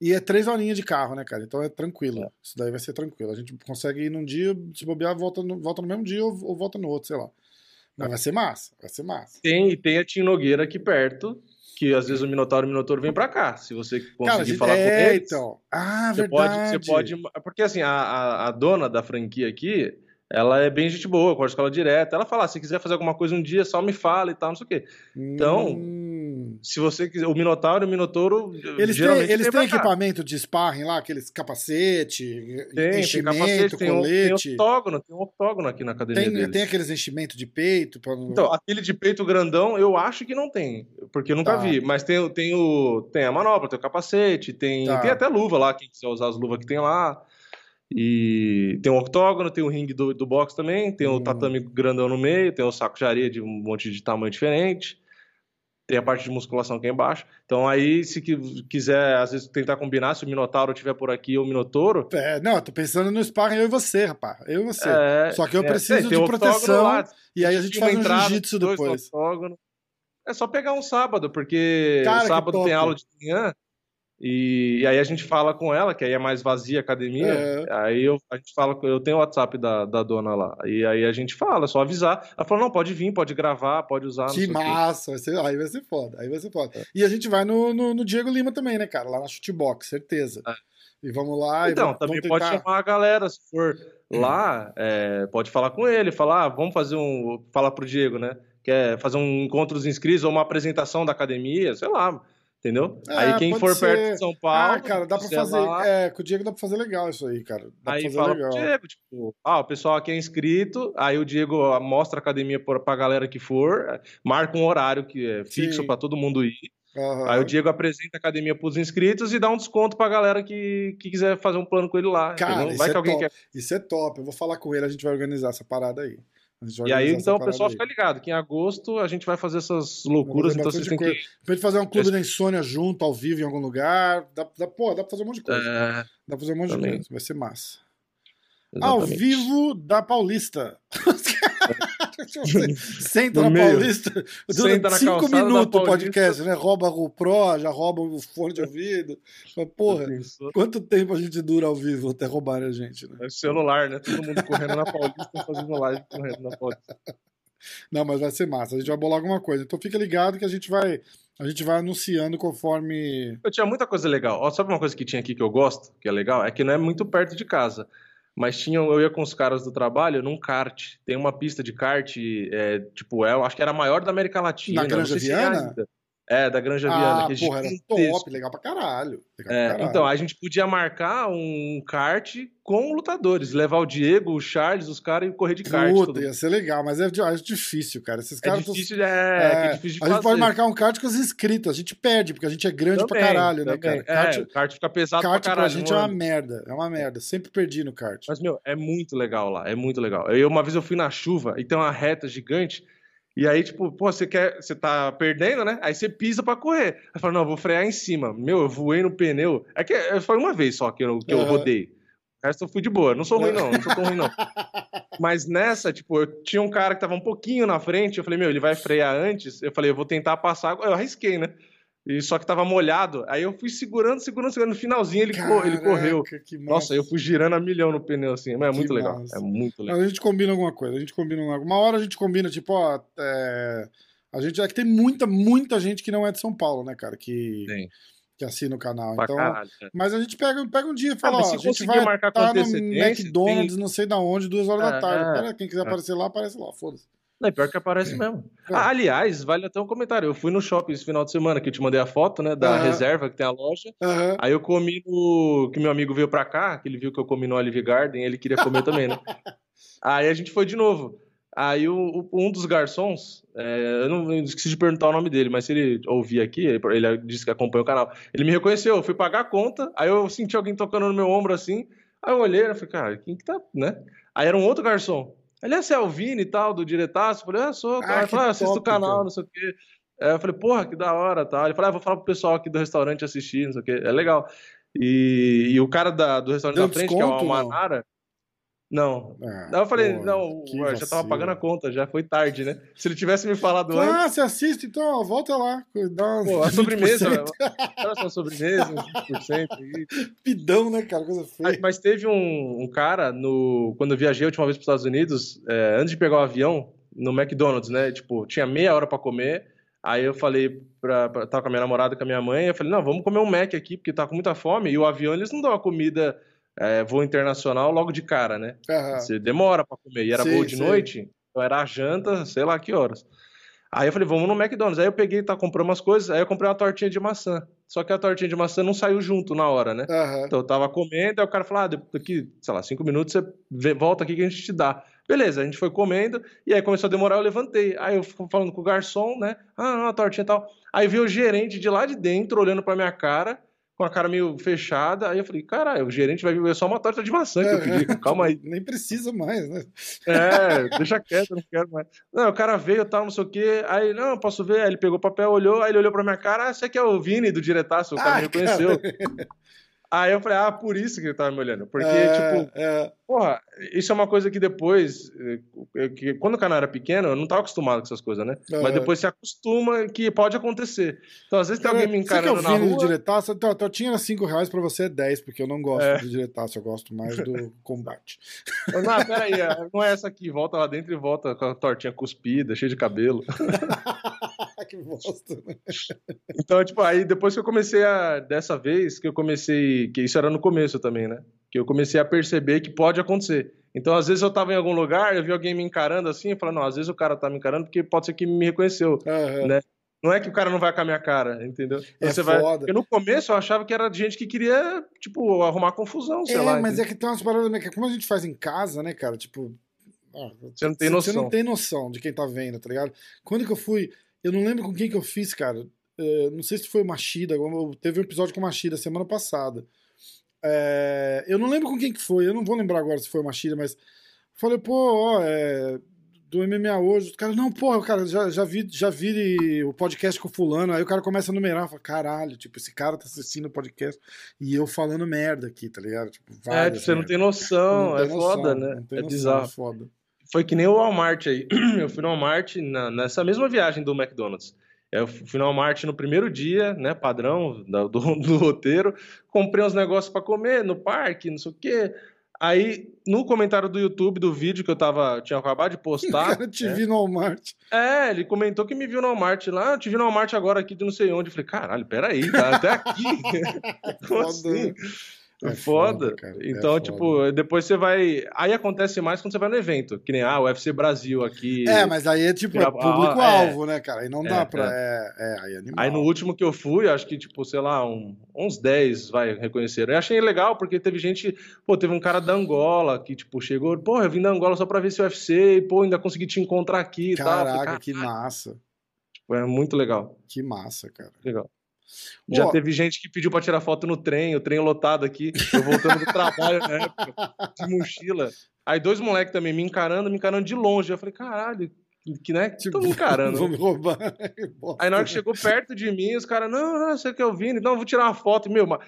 E é três horinhas de carro, né, cara? Então é tranquilo. Isso daí vai ser tranquilo. A gente consegue ir num dia, se bobear, volta no, volta no mesmo dia ou, ou volta no outro, sei lá. Mas vai ser massa, vai ser massa. Tem, e tem a Tim Nogueira aqui perto, que às vezes o Minotauro e o Minotouro vem pra cá. Se você conseguir Cara, gente, falar é, com eles, então. Ah, você, pode, verdade. você pode. Porque assim, a, a, dona da franquia aqui, ela é bem gente boa, com a escola direta. Ela fala: ah, se quiser fazer alguma coisa um dia, só me fala e tal, não sei o quê. Então, Hum. Se você quiser. O Minotauro e o Minotouro. Eles têm, eles têm equipamento de sparring lá, aqueles capacete, Tem, tem enchimento, capacete, tem, um- tem colete. octógono, tem um octógono aqui na academia Tem, deles. tem aqueles enchimentos de peito. Pra... Então, aquele de peito grandão, eu acho que não tem, porque eu nunca Tá. vi. Mas tem, tem, o, tem a manopla, tem o capacete, tem, Tá. tem até luva lá, quem quiser usar as luvas que tem lá. E tem o octógono, tem o ringue do, do boxe também, tem o Hum. tatame grandão no meio, tem o saco de areia de um monte de tamanho diferente. Tem a parte de musculação aqui embaixo. Então aí, se qui- quiser, às vezes, tentar combinar, se o Minotauro estiver por aqui ou o Minotouro. É, não, eu tô pensando no sparring eu e você, rapaz. Eu e você. é, Só que eu é, preciso tem de proteção, lá, E aí a gente faz uma um entrada, jiu-jitsu depois. É só pegar um sábado, porque Cara, sábado tem aula de manhã. E, e aí a gente fala com ela, que aí é mais vazia a academia. É. Aí eu, a gente fala, eu tenho o WhatsApp da, da dona lá. E aí a gente fala, é só avisar. Ela falou: não, pode vir, pode gravar, pode usar. Que massa, vai ser, aí vai ser foda, aí vai ser foda. É. E a gente vai no, no, no Diego Lima também, né, cara? Lá na Chutebox, certeza. É. E vamos lá. e Então, vamos, também vamos pode chamar a galera, se for lá, é, pode falar com ele, falar, ah, vamos fazer um. Falar pro Diego, né? Quer fazer um encontro dos inscritos ou uma apresentação da academia, sei lá, entendeu? É, aí quem for ser. perto de São Paulo. Ah, cara, dá pra fazer. lá, É, com o Diego dá pra fazer legal isso aí, cara. Dá Aí pra fazer fala legal. Diego, tipo, ah, o pessoal aqui é inscrito, aí o Diego mostra a academia pra galera que for, marca um horário que é fixo Sim. pra todo mundo ir. Aham. Aí o Diego apresenta a academia pros inscritos e dá um desconto pra galera que, que quiser fazer um plano com ele lá. Cara, entendeu? isso Vai é que alguém top. quer. Isso é top. Eu vou falar com ele, a gente vai organizar essa parada aí. E aí, então, o pessoal aí. fica ligado, que em agosto a gente vai fazer essas loucuras, então vocês têm que. Pra gente fazer um clube da insônia junto, ao vivo, em algum lugar. Dá, dá, pô, dá pra fazer um monte de coisa. É, Dá pra fazer um monte de também. coisa. Vai ser massa. Ao exatamente. vivo da Paulista. Senta No na meio. Paulista. Dura cinco minutos o podcast, né? Rouba a GoPro, já rouba o fone de ouvido. Mas, Porra, quanto tempo a gente dura ao vivo até roubarem a gente, né? É celular, né? Todo mundo correndo na Paulista, fazendo live correndo na Paulista. Não, mas vai ser massa. A gente vai bolar alguma coisa. Então fica ligado que a gente vai, a gente vai anunciando conforme. Eu tinha muita coisa legal. Ó, sabe uma coisa que tinha aqui que eu gosto, que é legal? É que não é muito perto de casa. Mas tinha, eu ia com os caras do trabalho num kart. Tem uma pista de kart, é, tipo, é, eu acho que era a maior da América Latina. Na Granja é Viana? É, da Granja Viana. Ah, que é porra, era gigantesco. top, legal pra caralho. Legal É, pra caralho. então, a gente podia marcar um kart com lutadores, levar o Diego, o Charles, os caras e correr de kart. Puta, ia ser legal, mas é, é difícil, cara. Esses É caras tão- difícil, é, É, é difícil de a gente fazer. pode marcar um kart com os inscritos, a gente perde, porque a gente é grande pra Também, caralho, né, também. cara? Kart, É, o kart fica pesado kart pra pra caralho. gente não é é? uma merda, é uma merda. Sempre perdi no kart. Mas, meu, é muito legal lá, é muito legal. Eu, uma vez eu fui na chuva e tem uma reta gigante, e aí, tipo, pô, você quer. Você tá perdendo, né? Aí você pisa pra correr. Aí fala, não, eu vou frear em cima. Meu, eu voei no pneu. É que é, foi uma vez só que eu, que eu rodei. O resto eu fui de boa. Não sou ruim, não, não sou tão ruim, não. Mas nessa, tipo, eu tinha um cara que tava um pouquinho na frente, eu falei, meu, ele vai frear antes. Eu falei, eu vou tentar passar. Eu arrisquei, né? E só que tava molhado. Aí eu fui segurando, segurando, segurando. No finalzinho ele, co- ele correu. Caraca, Nossa, eu fui girando a milhão no pneu, assim. Mas é Que muito legal. massa. É muito legal. Mas a gente combina alguma coisa, a gente combina alguma Uma hora a gente combina, tipo, ó, é, a gente é que tem muita, muita gente que não é de São Paulo, né, cara, que, Tem. que assina o canal. Pra Então, caralho. cara. mas a gente pega, pega um dia e fala, mas ó, se a gente vai marcar estar no McDonald's, não sei da onde, duas horas da É, tarde. é. Cara, quem quiser É. aparecer lá, aparece lá, foda-se. Não, é pior que aparece mesmo. É. Ah, aliás, vale até um comentário. Eu fui no shopping esse final de semana, que eu te mandei a foto, né, da reserva que tem a loja. Aí eu comi no. Que meu amigo veio pra cá, que ele viu que eu comi no Olive Garden, ele queria comer também, né? Aí a gente foi de novo. Aí o, um dos garçons, é, eu não eu esqueci de perguntar o nome dele, mas se ele ouvir aqui, ele disse que acompanha o canal. Ele me reconheceu, eu fui pagar a conta, aí eu senti alguém tocando no meu ombro assim. Aí eu olhei, eu falei, cara, quem que tá, né? Aí era um outro garçom. É você é o Vini e tal, do diretaço. Eu falei, ah, sou. Ah, que falou, ah, assisto o canal, cara. não sei o quê. Aí eu falei, porra, que da hora, tal. Ele falou, ah, vou falar pro pessoal aqui do restaurante assistir, não sei o quê. É legal. E, e o cara da- do restaurante Deu da frente, que é o desconto? Almanara. Não. Ah, eu falei, porra, não, ué, já tava vacilo. pagando a conta, já foi tarde, né? Se ele tivesse me falado antes, Ah, você assiste, então, ó, volta lá. Dá pô, a sobremesa, 20%. olha só a sobremesa, uns 20% aí. Pidão, né, cara? Coisa feia. Mas, mas teve um, um cara, no, quando eu viajei a última vez para os Estados Unidos, é, antes de pegar o avião, no McDonald's, né? Tipo, tinha meia hora para comer. Aí eu falei pra, pra. Tava com a minha namorada, com a minha mãe. Eu falei, não, vamos comer um Mac aqui, porque tá com muita fome. E o avião, eles não dão a comida é, voo internacional logo de cara, né? Aham. Você demora para comer. E era Sim, voo de sim. noite, então era a janta, sei lá que horas. Aí eu falei, vamos no McDonald's. Aí eu peguei, tá, comprei umas coisas. Aí eu comprei uma tortinha de maçã. Só que a tortinha de maçã não saiu junto na hora, né? Aham. Então eu tava comendo, aí o cara falou: ah, daqui, sei lá, cinco minutos você volta aqui que a gente te dá. Beleza, a gente foi comendo, e aí começou a demorar, eu levantei. Aí eu fui falando com o garçom, né? Ah, não, a tortinha e tal. Aí veio o gerente de lá de dentro, olhando pra minha cara, com a cara meio fechada. Aí eu falei, caralho, o gerente vai ver só uma torta de maçã que eu pedi. Calma aí. Nem precisa mais, né? É, deixa quieto, não quero mais. Não, o cara veio, tal, não sei o quê. Aí, não, posso ver. Aí ele pegou o papel, olhou, aí ele olhou pra minha cara, ah, você que é o Vini do diretaço, o cara Ah, me reconheceu. Aí eu falei, ah, por isso que ele tava me olhando. Porque, tipo, é, porra, isso é uma coisa que depois, eh, que quando o canal era pequeno, eu não tava acostumado com essas coisas, né? Aham. Mas depois se acostuma que pode acontecer. Então, às vezes tem alguém me Você que é encarando o na do rua. diretaço, então, a tortinha era 5 reais pra você é 10, porque eu não gosto É. do diretaço, eu gosto mais do combate. Não, peraí, não é essa aqui. Volta lá dentro e volta com a tortinha cuspida, cheia de cabelo. que bosta, né? Então, tipo, aí depois que eu comecei a. Dessa vez que eu comecei. Que isso era no começo também, né? Que eu comecei a perceber que pode acontecer. Então, às vezes eu tava em algum lugar, eu vi alguém me encarando assim, eu falei, não, às vezes o cara tá me encarando porque pode ser que me reconheceu. Aham. Né? Não é que o cara não vai com a minha cara, entendeu? É Você vai. foda. Porque no começo eu achava que era gente que queria, tipo, arrumar confusão, sei É, lá. mas entendeu? é que tem umas paradas, né, que como a gente faz em casa, né, cara, tipo... ah, Você não tem Você noção. não tem noção de quem tá vendo, tá ligado? Quando que eu fui. Eu não lembro com quem que eu fiz, cara. É, não sei se foi o Machida. Teve um episódio com o Machida semana passada. É, eu não lembro com quem que foi. Eu não vou lembrar agora se foi o Machida, mas. Falei, pô, ó, é, do MMA hoje. Os caras, não, porra, cara, já, já, vi, já vi o podcast com o fulano. Aí o cara começa a numerar. Fala, caralho, tipo, esse cara tá assistindo o podcast e eu falando merda aqui, tá ligado? Tipo, É, várias tipo, você não merda. tem noção, Não é tem noção, foda, né? não É noção, bizarro. É foda. Foi que nem o Walmart aí. Eu fui no Walmart na- nessa mesma viagem do McDonald's. Eu fui no Walmart no primeiro dia, né, padrão do, do roteiro. Comprei uns negócios pra comer no parque, não sei o quê. Aí, no comentário do YouTube do vídeo que eu tava, tinha acabado de O postar. cara te né? vi no Walmart. É, ele comentou que me viu no Walmart lá. "Ah, Eu te vi no Walmart agora aqui de não sei onde. Eu falei, caralho, peraí, tá até aqui. Como assim? Né? É foda. foda então, é tipo, foda. depois você vai. Aí acontece mais quando você vai no evento. Que nem ah, o UFC Brasil aqui. É, mas aí é tipo é público-alvo, é. né, cara? Aí não dá é, pra. É. é, aí, animal. aí no último que eu fui, acho que, tipo, sei lá, um, uns 10 vai reconhecer. Eu achei legal, porque teve gente. Pô, teve um cara da Angola que, tipo, chegou. Pô, eu vim da Angola só pra ver esse UFC e, pô, ainda consegui te encontrar aqui e tal. Caraca, que massa. Tipo, é muito legal. Que massa, cara. Legal. Já teve gente que pediu para tirar foto no trem, o trem lotado aqui, eu voltando do trabalho na época, de mochila. Aí dois moleques também me encarando, me encarando de longe. Eu falei, caralho, que né? Tipo, me encarando. Vou me roubar. Aí na hora que chegou perto de mim, os caras, não, não, você que é o Vini, não, vou tirar uma foto. Meu, mas...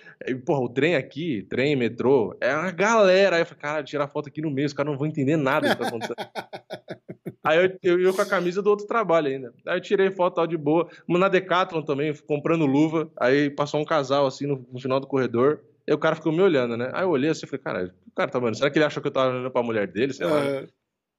porra, o trem aqui, trem, metrô, é uma galera. Aí eu falei, cara, tirar foto aqui no meio, os caras não vão entender nada do que tá acontecendo. Aí eu, eu, eu, com a camisa do outro trabalho ainda. Aí eu tirei foto tal de boa. Na Decathlon também, comprando luva. Aí passou um casal assim no, no final do corredor. Aí o cara ficou me olhando, né? Aí eu olhei assim e falei, cara, o cara tá olhando. Será que ele achou que eu tava olhando pra mulher dele? Sei lá. É...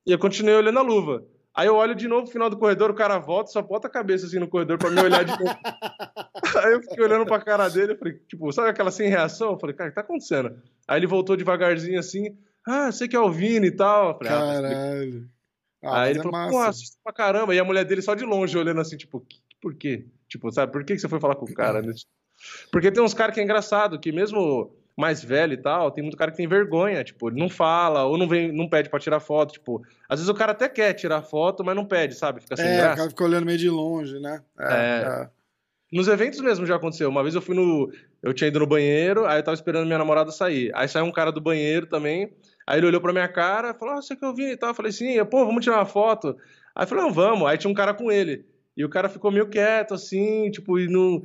E eu continuei olhando a luva. Aí eu olho de novo no final do corredor, o cara volta, só bota a cabeça assim no corredor pra me olhar de novo. Aí eu fiquei olhando pra cara dele, eu falei, tipo, sabe aquela sem reação? Eu falei, cara, o que tá acontecendo? Aí ele voltou devagarzinho assim, ah, você que é o Vini e tal. Falei, ah, Caralho. Ah, aí ele é falou, massa. pô, assista pra caramba. E a mulher dele só de longe olhando assim, tipo, por quê? Tipo, sabe, por que você foi falar com o cara? Porque tem uns caras que é engraçado, que mesmo mais velho e tal, tem muito cara que tem vergonha, tipo, ele não fala, ou não vem, não pede pra tirar foto, tipo, às vezes o cara até quer tirar foto, mas não pede, sabe? Fica sem é, graça. O cara fica olhando meio de longe, né? É, é. é. Nos eventos mesmo já aconteceu. Uma vez eu fui no. Eu tinha ido no banheiro, aí eu tava esperando minha namorada sair. Aí saiu um cara do banheiro também. Aí ele olhou pra minha cara falou: Ah, você que eu vi e tal. Eu falei, sim, pô, vamos tirar uma foto. Aí eu falei, não, vamos. Aí tinha um cara com ele. E o cara ficou meio quieto, assim, tipo, e não.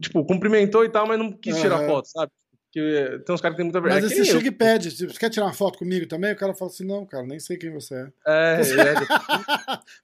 Tipo, cumprimentou e tal, mas não quis tirar uhum. foto, sabe? Que tem uns caras que tem muita vergonha. Mas é você chega eu. e pede, você quer tirar uma foto comigo também? O cara fala assim, não, cara, nem sei quem você é. É, você... é.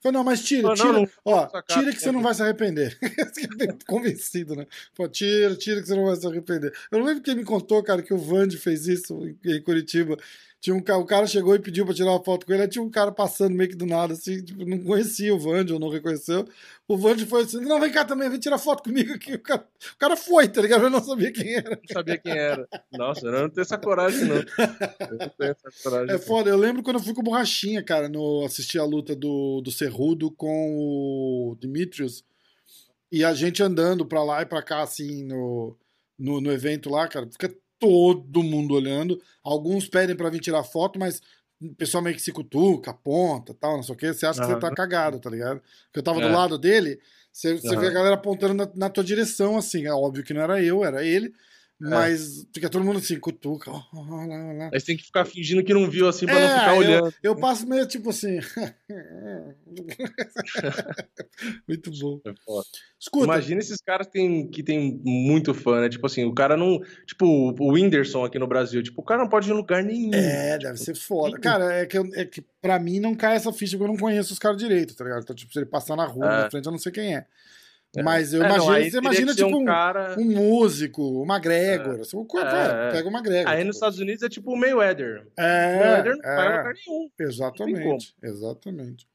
Falei, não, mas tira, não, tira. Não, não, ó, tira que você não vai se arrepender. Convencido, né? Pô, tira, tira que você não vai se arrepender. Eu não lembro quem me contou, cara, que o Vande fez isso em Curitiba. Tinha um, o cara chegou e pediu pra tirar uma foto com ele, aí tinha um cara passando meio que do nada, assim, tipo, não conhecia o Vandy, ou não reconheceu. O Vandy foi assim, não, vem cá também, vem tirar foto comigo aqui. O cara, o cara foi, tá ligado? Eu não sabia quem era. Não sabia quem era. Nossa, eu não tenho essa coragem, não. Eu não tenho essa coragem. É foda, eu lembro quando eu fui com o Borrachinha, cara, no assistir a luta do, do Cerrudo com o Dimitrios, e a gente andando pra lá e pra cá, assim, no, no, no evento lá, cara, fica todo mundo olhando. Alguns pedem para vir tirar foto, mas o pessoal meio que se cutuca, aponta, tal, não sei o quê. Você acha uhum. que você tá cagado, tá ligado? Porque eu tava é. do lado dele, você, você uhum. vê a galera apontando na, na, tua direção, assim. É óbvio que não era eu, era ele. É. Mas fica todo mundo assim, cutuca. Lá, lá. Aí você tem que ficar fingindo que não viu assim pra é, não ficar olhando. Eu, passo meio tipo assim. Muito bom. É Escuta. Imagina esses caras que tem, que tem muito fã, né? Tipo assim, o cara não. Tipo, o Whindersson aqui no Brasil. Tipo, o cara não pode ir em lugar nenhum. É, deve ser foda. Cara, é que, eu, é que pra mim não cai essa ficha porque eu não conheço os caras direito, tá ligado? Então, tipo, se ele passar na rua, é. na frente, eu não sei quem é. É. Mas eu é, imagino, não, você imagina tipo um, cara... um, músico, uma Gregor. É. Assim, é. Pega uma Gregor. Aí nos Estados Unidos é tipo o Mayweather. É, o Mayweather não vai lugar nenhum. Exatamente, exatamente.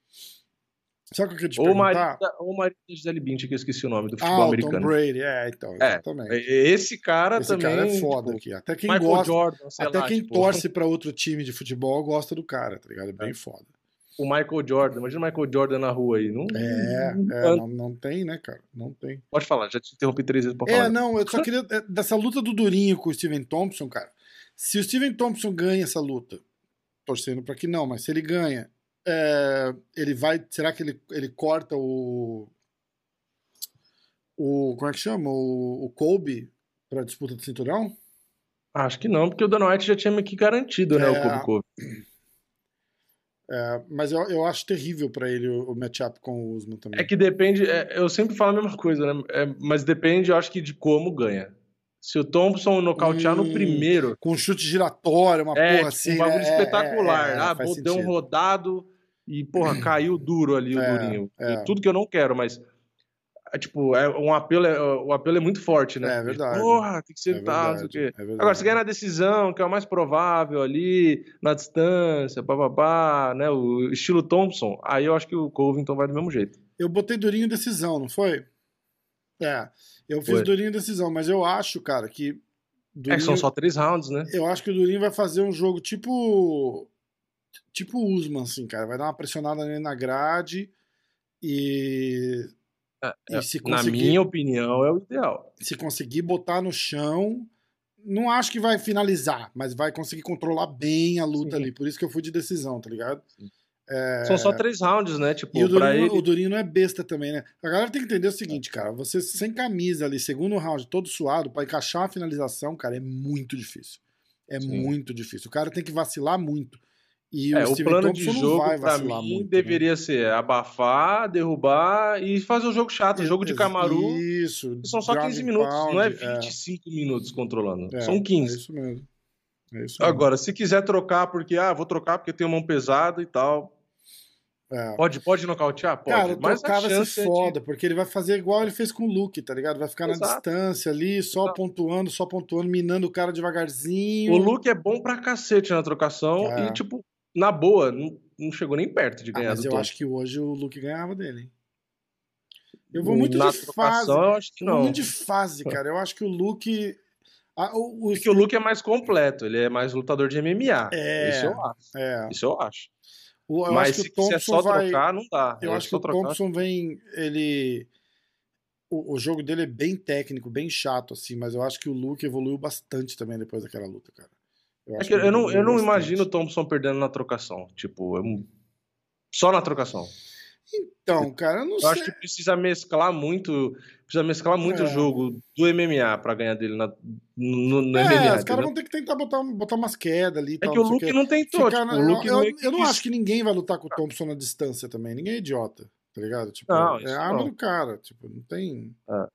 Sabe o que eu queria te Ou perguntar? Marita, ou Marita Gisele Bündchen, que eu esqueci o nome do futebol ah, americano. Tom Brady, é, então, é, exatamente. Esse cara Esse também... Esse cara é foda tipo, aqui. Até quem Michael gosta, Jordan, até lá, quem tipo... torce pra outro time de futebol gosta do cara, tá ligado? É bem foda o Michael Jordan. Imagina o Michael Jordan na rua aí. Não, é, é não, não, tem, né, cara? Não tem. Pode falar, já te interrompi três vezes pra é, falar. É, não, eu só queria. É, dessa luta do Durinho com o Steven Thompson, cara. Se o Steven Thompson ganha essa luta, torcendo para que não, mas se ele ganha, é, ele vai. Será que ele, ele corta o. O. Como é que chama? O, o Kobe pra disputa do cinturão? Acho que não, porque o Dana White já tinha meio que garantido, né, o Kobe Kobe. É, mas eu, eu acho terrível para ele o, o matchup com o Usman também. É que depende, é, eu sempre falo a mesma coisa, né? É, mas depende, eu acho que de como ganha. Se o Thompson nocautear hum, no primeiro. Com um chute giratório, uma é, porra tipo, assim. Um bagulho né? espetacular. É, é, ah, deu um rodado e, porra, caiu duro ali o Durinho. Tudo que eu não quero, mas tipo, é, um apelo é, o apelo é muito forte, né? É verdade. Porra, tem que ser é tal, o quê. É Agora, se ganhar na decisão, que é o mais provável ali, na distância, bababá, né? O estilo Thompson, aí eu acho que o Covington vai do mesmo jeito. Eu botei durinho decisão, não foi? É, eu fiz foi. durinho decisão, mas eu acho, cara, que Durinho, é, são só três rounds, né? Eu acho que o Durinho vai fazer um jogo tipo. Tipo Usman, assim, cara. Vai dar uma pressionada nele na grade e. É, e é, se conseguir, na minha opinião, é o ideal. Se conseguir botar no chão. Não acho que vai finalizar, mas vai conseguir controlar bem a luta Sim. ali. Por isso que eu fui de decisão, tá ligado? É... São só três rounds, né? Tipo, e o Durinho, ele... o Durinho não é besta também, né? A galera tem que entender o seguinte, cara. Você sem camisa ali, segundo round, todo suado, para encaixar uma finalização, cara, é muito difícil. É Sim. muito difícil. O cara tem que vacilar muito. E é, o, o plano Thompson de jogo, pra mim, muito, né? deveria né? ser abafar, derrubar e fazer um jogo chato. Jogo de Camaru. Isso. São só 15 minutos, pound, não é 25 é. minutos controlando. É, são 15. É isso mesmo. É isso mesmo. Agora, se quiser trocar, porque, ah, vou trocar porque tem mão pesada e tal, é. Pode, pode nocautear? Pode. Cara, mas o cara se foda, de... porque ele vai fazer igual ele fez com o Luke, tá ligado? Vai ficar Exato. na distância ali, só Exato. pontuando, só pontuando, minando o cara devagarzinho. O Luke é bom pra cacete na trocação é. e, tipo, na boa, não, não chegou nem perto de ah, ganhar ah, mas eu Tom. acho que hoje o Luke ganhava dele, hein? Eu vou muito na de fase. Eu acho que não. Muito de fase, cara. Eu acho que o Luke. Ah, o, o... Porque o Luke é mais completo, ele é mais lutador de MMA. É. Isso eu acho. É. Isso eu acho. O, Mas se quiser só vai... trocar, não dá. Eu é acho que o trocar. Thompson vem. Ele. O, o, jogo dele é bem técnico, bem chato, assim, mas eu acho que o Luke evoluiu bastante também depois daquela luta, cara. Eu, é que eu não, eu não imagino o Thompson perdendo na trocação. Tipo, só na trocação. Então, cara, eu não eu sei. acho que precisa mesclar muito, precisa mesclar muito o é. jogo do MMA para ganhar dele na, no, no é, MMA. Os caras vão ter que tentar botar, botar umas quedas ali. É tal, que o Luke não tentou. Tipo, na... Luke eu, eu, eu não acho que ninguém vai lutar com o Thompson na distância também. Ninguém é idiota, tá ligado? Tipo, não, é a arma do cara. Tipo, não tem. É.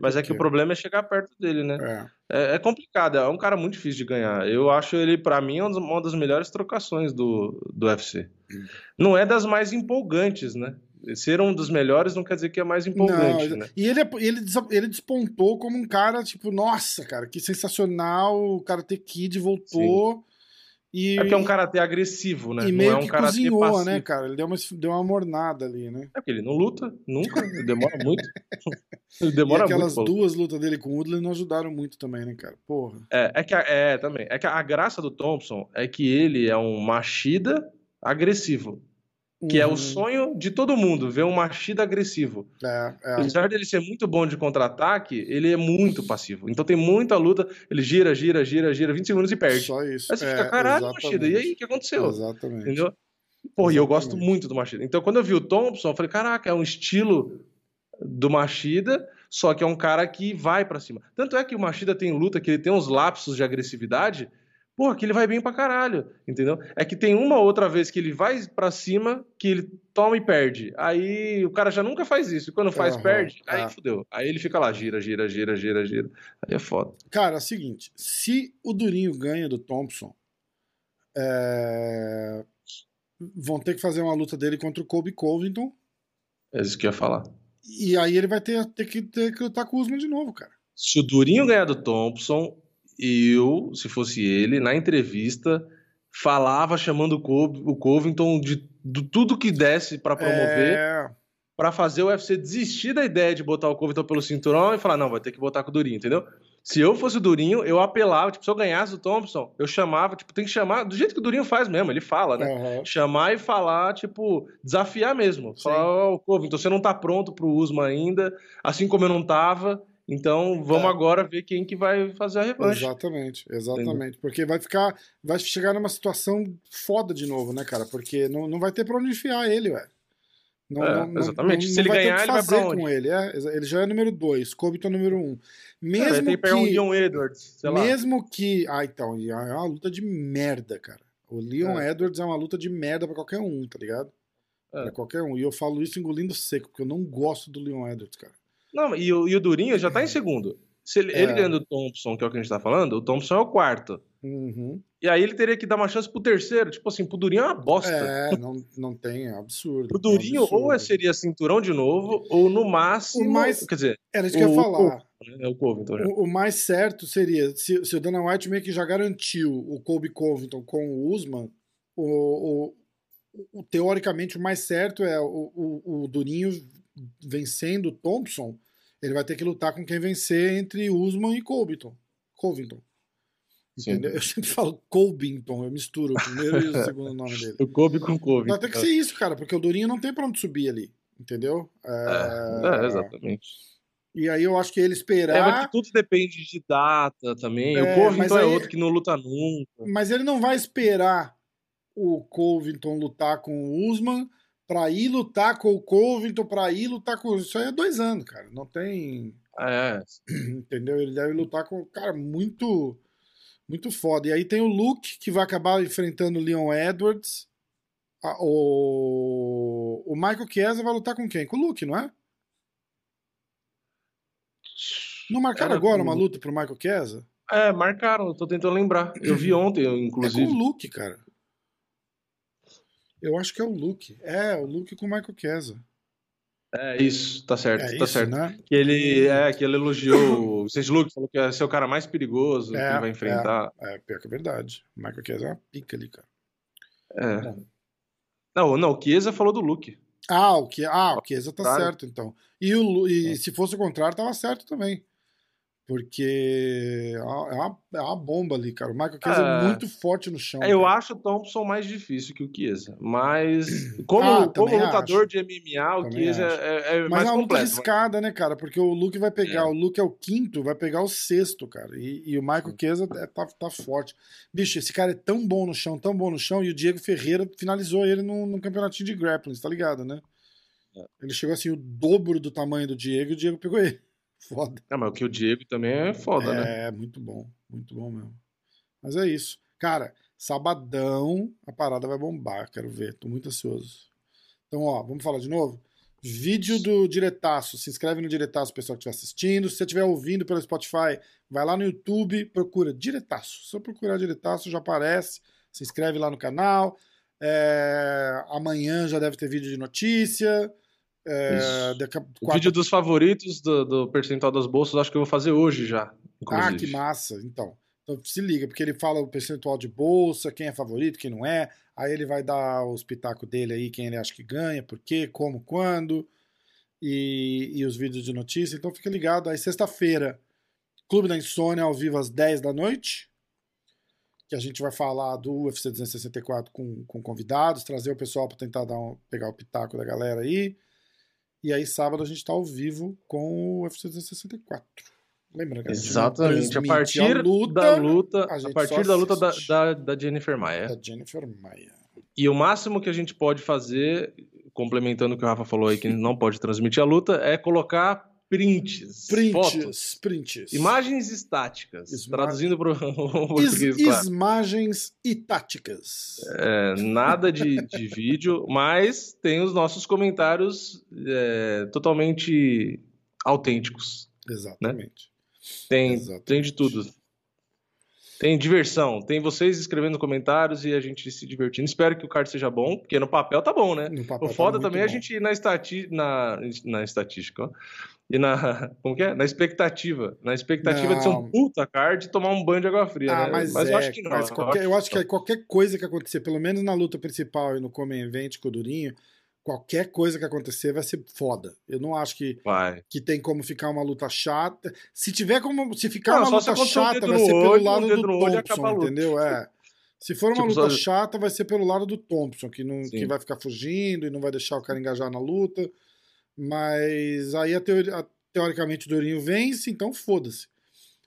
Mas é que o problema é chegar perto dele, né? É. é. É, complicado, é um cara muito difícil de ganhar. Eu acho ele, para mim, uma das melhores trocações do, do UFC. Hum. Não é das mais empolgantes, né? ser um dos melhores não quer dizer que é mais empolgante, não, né? E ele, é, ele, ele despontou como um cara, tipo, nossa, cara, que sensacional, o Karate Kid voltou. Sim. E, é que é um karatê agressivo, né? E meio não é um que cozinhou, passivo. né, cara? Ele deu uma, deu uma mornada ali, né? É porque ele não luta, nunca, demora muito. ele demora e aquelas muito, duas lutas dele com o Woodley não ajudaram muito também, né, cara? Porra. É, é que a, é, também. É que a graça do Thompson é que ele é um machida agressivo. Que uhum. é o uhum. sonho de todo mundo, ver um Machida agressivo. É, é. Apesar dele ser muito bom de contra-ataque, ele é muito passivo. Então tem muita luta, ele gira, gira, gira, gira, 20 segundos e perde. Só isso. Aí você é, fica, caralho, Machida, e aí, o que aconteceu? Exatamente. Entendeu? Pô, e eu gosto muito do Machida. Então quando eu vi o Thompson, eu falei, caraca, é um estilo do Machida, só que é um cara que vai para cima. Tanto é que o Machida tem luta que ele tem uns lapsos de agressividade Porra, que ele vai bem pra caralho, entendeu? É que tem uma outra vez que ele vai para cima, que ele toma e perde. Aí o cara já nunca faz isso. E quando faz, uhum, perde, aí é. fudeu. Aí ele fica lá, gira, gira, gira, gira, gira. Aí é foda. Cara, é o seguinte, se o Durinho ganha do Thompson, é... vão ter que fazer uma luta dele contra o Kobe Covington. É isso que eu ia falar. E aí ele vai ter, ter, que, ter que lutar com o Usman de novo, cara. Se o Durinho ganhar do Thompson, eu, se fosse ele, na entrevista, falava chamando o Covington de, de tudo que desse para promover. É... Para fazer o UFC desistir da ideia de botar o Covington pelo cinturão e falar, não, vai ter que botar com o Durinho, entendeu? Se eu fosse o Durinho, eu apelava, tipo, se eu ganhasse o Thompson, eu chamava, tipo, tem que chamar, do jeito que o Durinho faz mesmo, ele fala, né? Uhum. Chamar e falar, tipo, desafiar mesmo. Sim. Falar, ó, oh, Covington, você não tá pronto pro Usma ainda, assim como eu não tava, então vamos é. agora ver quem que vai fazer a revanche. Exatamente, exatamente. Entendeu? Porque vai ficar. Vai chegar numa situação foda de novo, né, cara? Porque não, não vai ter pra onde enfiar ele, ué. Não, é, não, exatamente. Não, Se ele ganhar, ele vai pra onde? com ele. É, ele já é número 2, Covington é número 1. Um. Mesmo é, tem que, um Leon Edwards, mesmo que. Ah, então, é uma luta de merda, cara. O Leon é. Edwards é uma luta de merda pra qualquer um, tá ligado? É. Pra qualquer um. E eu falo isso engolindo seco, porque eu não gosto do Leon Edwards, cara. Não, e o, e o Durinho já tá em segundo. Se ele, é. ele ganhando o Thompson, que é o que a gente tá falando, o Thompson é o quarto. Uhum. E aí ele teria que dar uma chance pro terceiro. Tipo assim, pro Durinho é uma bosta. É, não, não tem, é absurdo. Pro Durinho, é absurdo. ou seria cinturão de novo, ou no máximo. O mais, quer dizer, era isso que eu ia falar. Né, é o Covington. O, o, mais certo seria, se, se o Dana White meio que já garantiu o Colby Covington com o Usman, o, o, teoricamente o mais certo é o, o, o Durinho vencendo o Thompson ele vai ter que lutar com quem vencer entre Usman e. Covington. Sim. Entendeu? Eu sempre falo Colbington, eu misturo o primeiro e o segundo nome dele. O Kobe com Kobe. Vai ter que ser isso, cara, porque o Durinho não tem pra onde subir ali. Entendeu? É, é, exatamente. E aí eu acho que ele É, mas esperar. tudo depende de data também. É, o Covington é aí- outro que não luta nunca. Mas ele não vai esperar o Covington lutar com o Usman pra ir lutar com o Covington, pra ir lutar com. Isso aí é dois anos, cara. Não tem. É, Entendeu? Ele deve lutar com cara muito. Muito foda. E aí tem o Luke, que vai acabar enfrentando o Leon Edwards. Ah, o, o Michael Chiesa vai lutar com quem? Com o Luke, não é? Não marcaram Era agora com- uma luta pro Michael Chiesa? é, marcaram, tô tentando lembrar. Eu vi ontem, É com inclusive. o Luke, cara. Eu acho que é o Luke. É, o Luke com o Michael Chiesa. É isso, tá certo, É tá isso, certo. né? Que ele, é, que ele elogiou o Sage Luke, falou que ia ser o cara mais perigoso que É, ele vai enfrentar. É, pior que é verdade. O Michael Chiesa é uma pica ali, cara. É. Não, não, o Chiesa falou do Luke. Ah, o, que, ah, o Chiesa tá Claro. certo, então. E, o, e É. se fosse o contrário, tava certo também. Porque é uma, é uma- é uma bomba ali, cara. O Michael Chiesa é, É. muito forte no chão. É, eu cara. acho o Thompson mais difícil que o Chiesa, mas como, Ah, como lutador acho. de MMA, o Também Chiesa acho. é, é Mas mais é uma luta completo. mas- arriscada, né, cara? Porque o Luke vai pegar, É. o Luke é o quinto, vai pegar o sexto, cara. E, e o Michael Chiesa é- tá, tá forte. Bicho, esse cara é tão bom no chão, tão bom no chão, e o Diego Ferreira finalizou ele num, num campeonatinho de grappling, tá ligado, né? Ele chegou assim, o dobro do tamanho do Diego, e o Diego pegou ele. Foda. Ah, mas o que o Diego também é foda, né? É, muito bom, muito bom mesmo. Mas é isso. Cara, sabadão a parada vai bombar, quero ver, tô muito ansioso. Então, ó, vamos falar de novo? Vídeo do Diretaço, se inscreve no Diretaço, pessoal que estiver assistindo. Se você estiver ouvindo pelo Spotify, vai lá no YouTube, procura Diretaço. Se eu procurar Diretaço, já aparece. Se inscreve lá no canal. É, amanhã já deve ter vídeo de notícia. É, daqui a- O quarta- vídeo dos favoritos do, do percentual das bolsas, acho que eu vou fazer hoje já. Ah, Inclusive. que massa. Então, então se liga, porque ele fala o percentual de bolsa, quem é favorito, quem não é. Aí ele vai dar os pitacos dele aí, quem ele acha que ganha, por quê, como, quando. E, e os vídeos de notícia. Então fica ligado. Aí sexta-feira, Clube da Insônia ao vivo às 10 da noite. Que a gente vai falar do UFC 264 com, com convidados, trazer o pessoal para tentar dar um- pegar o pitaco da galera aí. E aí, sábado, a gente tá ao vivo com o UFC 264. Lembra que a gente não Exatamente. A partir a luta da luta, a a, partir da luta da, da, da Jennifer Maia. da Jennifer Maia. E o máximo que a gente pode fazer, complementando o que o Rafa falou aí, que não pode transmitir a luta, é colocar prints, fotos, Prints, prints. imagens estáticas, traduzindo para o Is, português, claro. Imagens e táticas. É, nada de, de vídeo, mas tem os nossos comentários é, totalmente autênticos. Exatamente. Tem, Exatamente. tem de tudo. Tem diversão, tem vocês escrevendo comentários e a gente se divertindo. Espero que o card seja bom, porque no papel tá bom, né? No papel O tá foda muito também é a gente ir na, estati na, na estatística, ó. E na. Como que é? Na expectativa. Na expectativa de ser um Não. puta card e tomar um banho de água fria, Ah, né? mas, eu é, acho que não. mas eu qualquer- eu acho que não. qualquer coisa que acontecer, pelo menos na luta principal e no Come Event com o Durinho, qualquer coisa que acontecer vai ser foda. Eu não acho que, Vai. que tem como ficar uma luta chata. Se tiver como. Se ficar Não, uma luta um chata, vai ser pelo olho, lado do Thompson, entendeu? É. Se for uma Tipo, luta só- chata, vai ser pelo lado do Thompson, que, não, que vai ficar fugindo e não vai deixar o cara engajar na luta. Mas aí, a teori- a- teoricamente, o Durinho vence, então foda-se.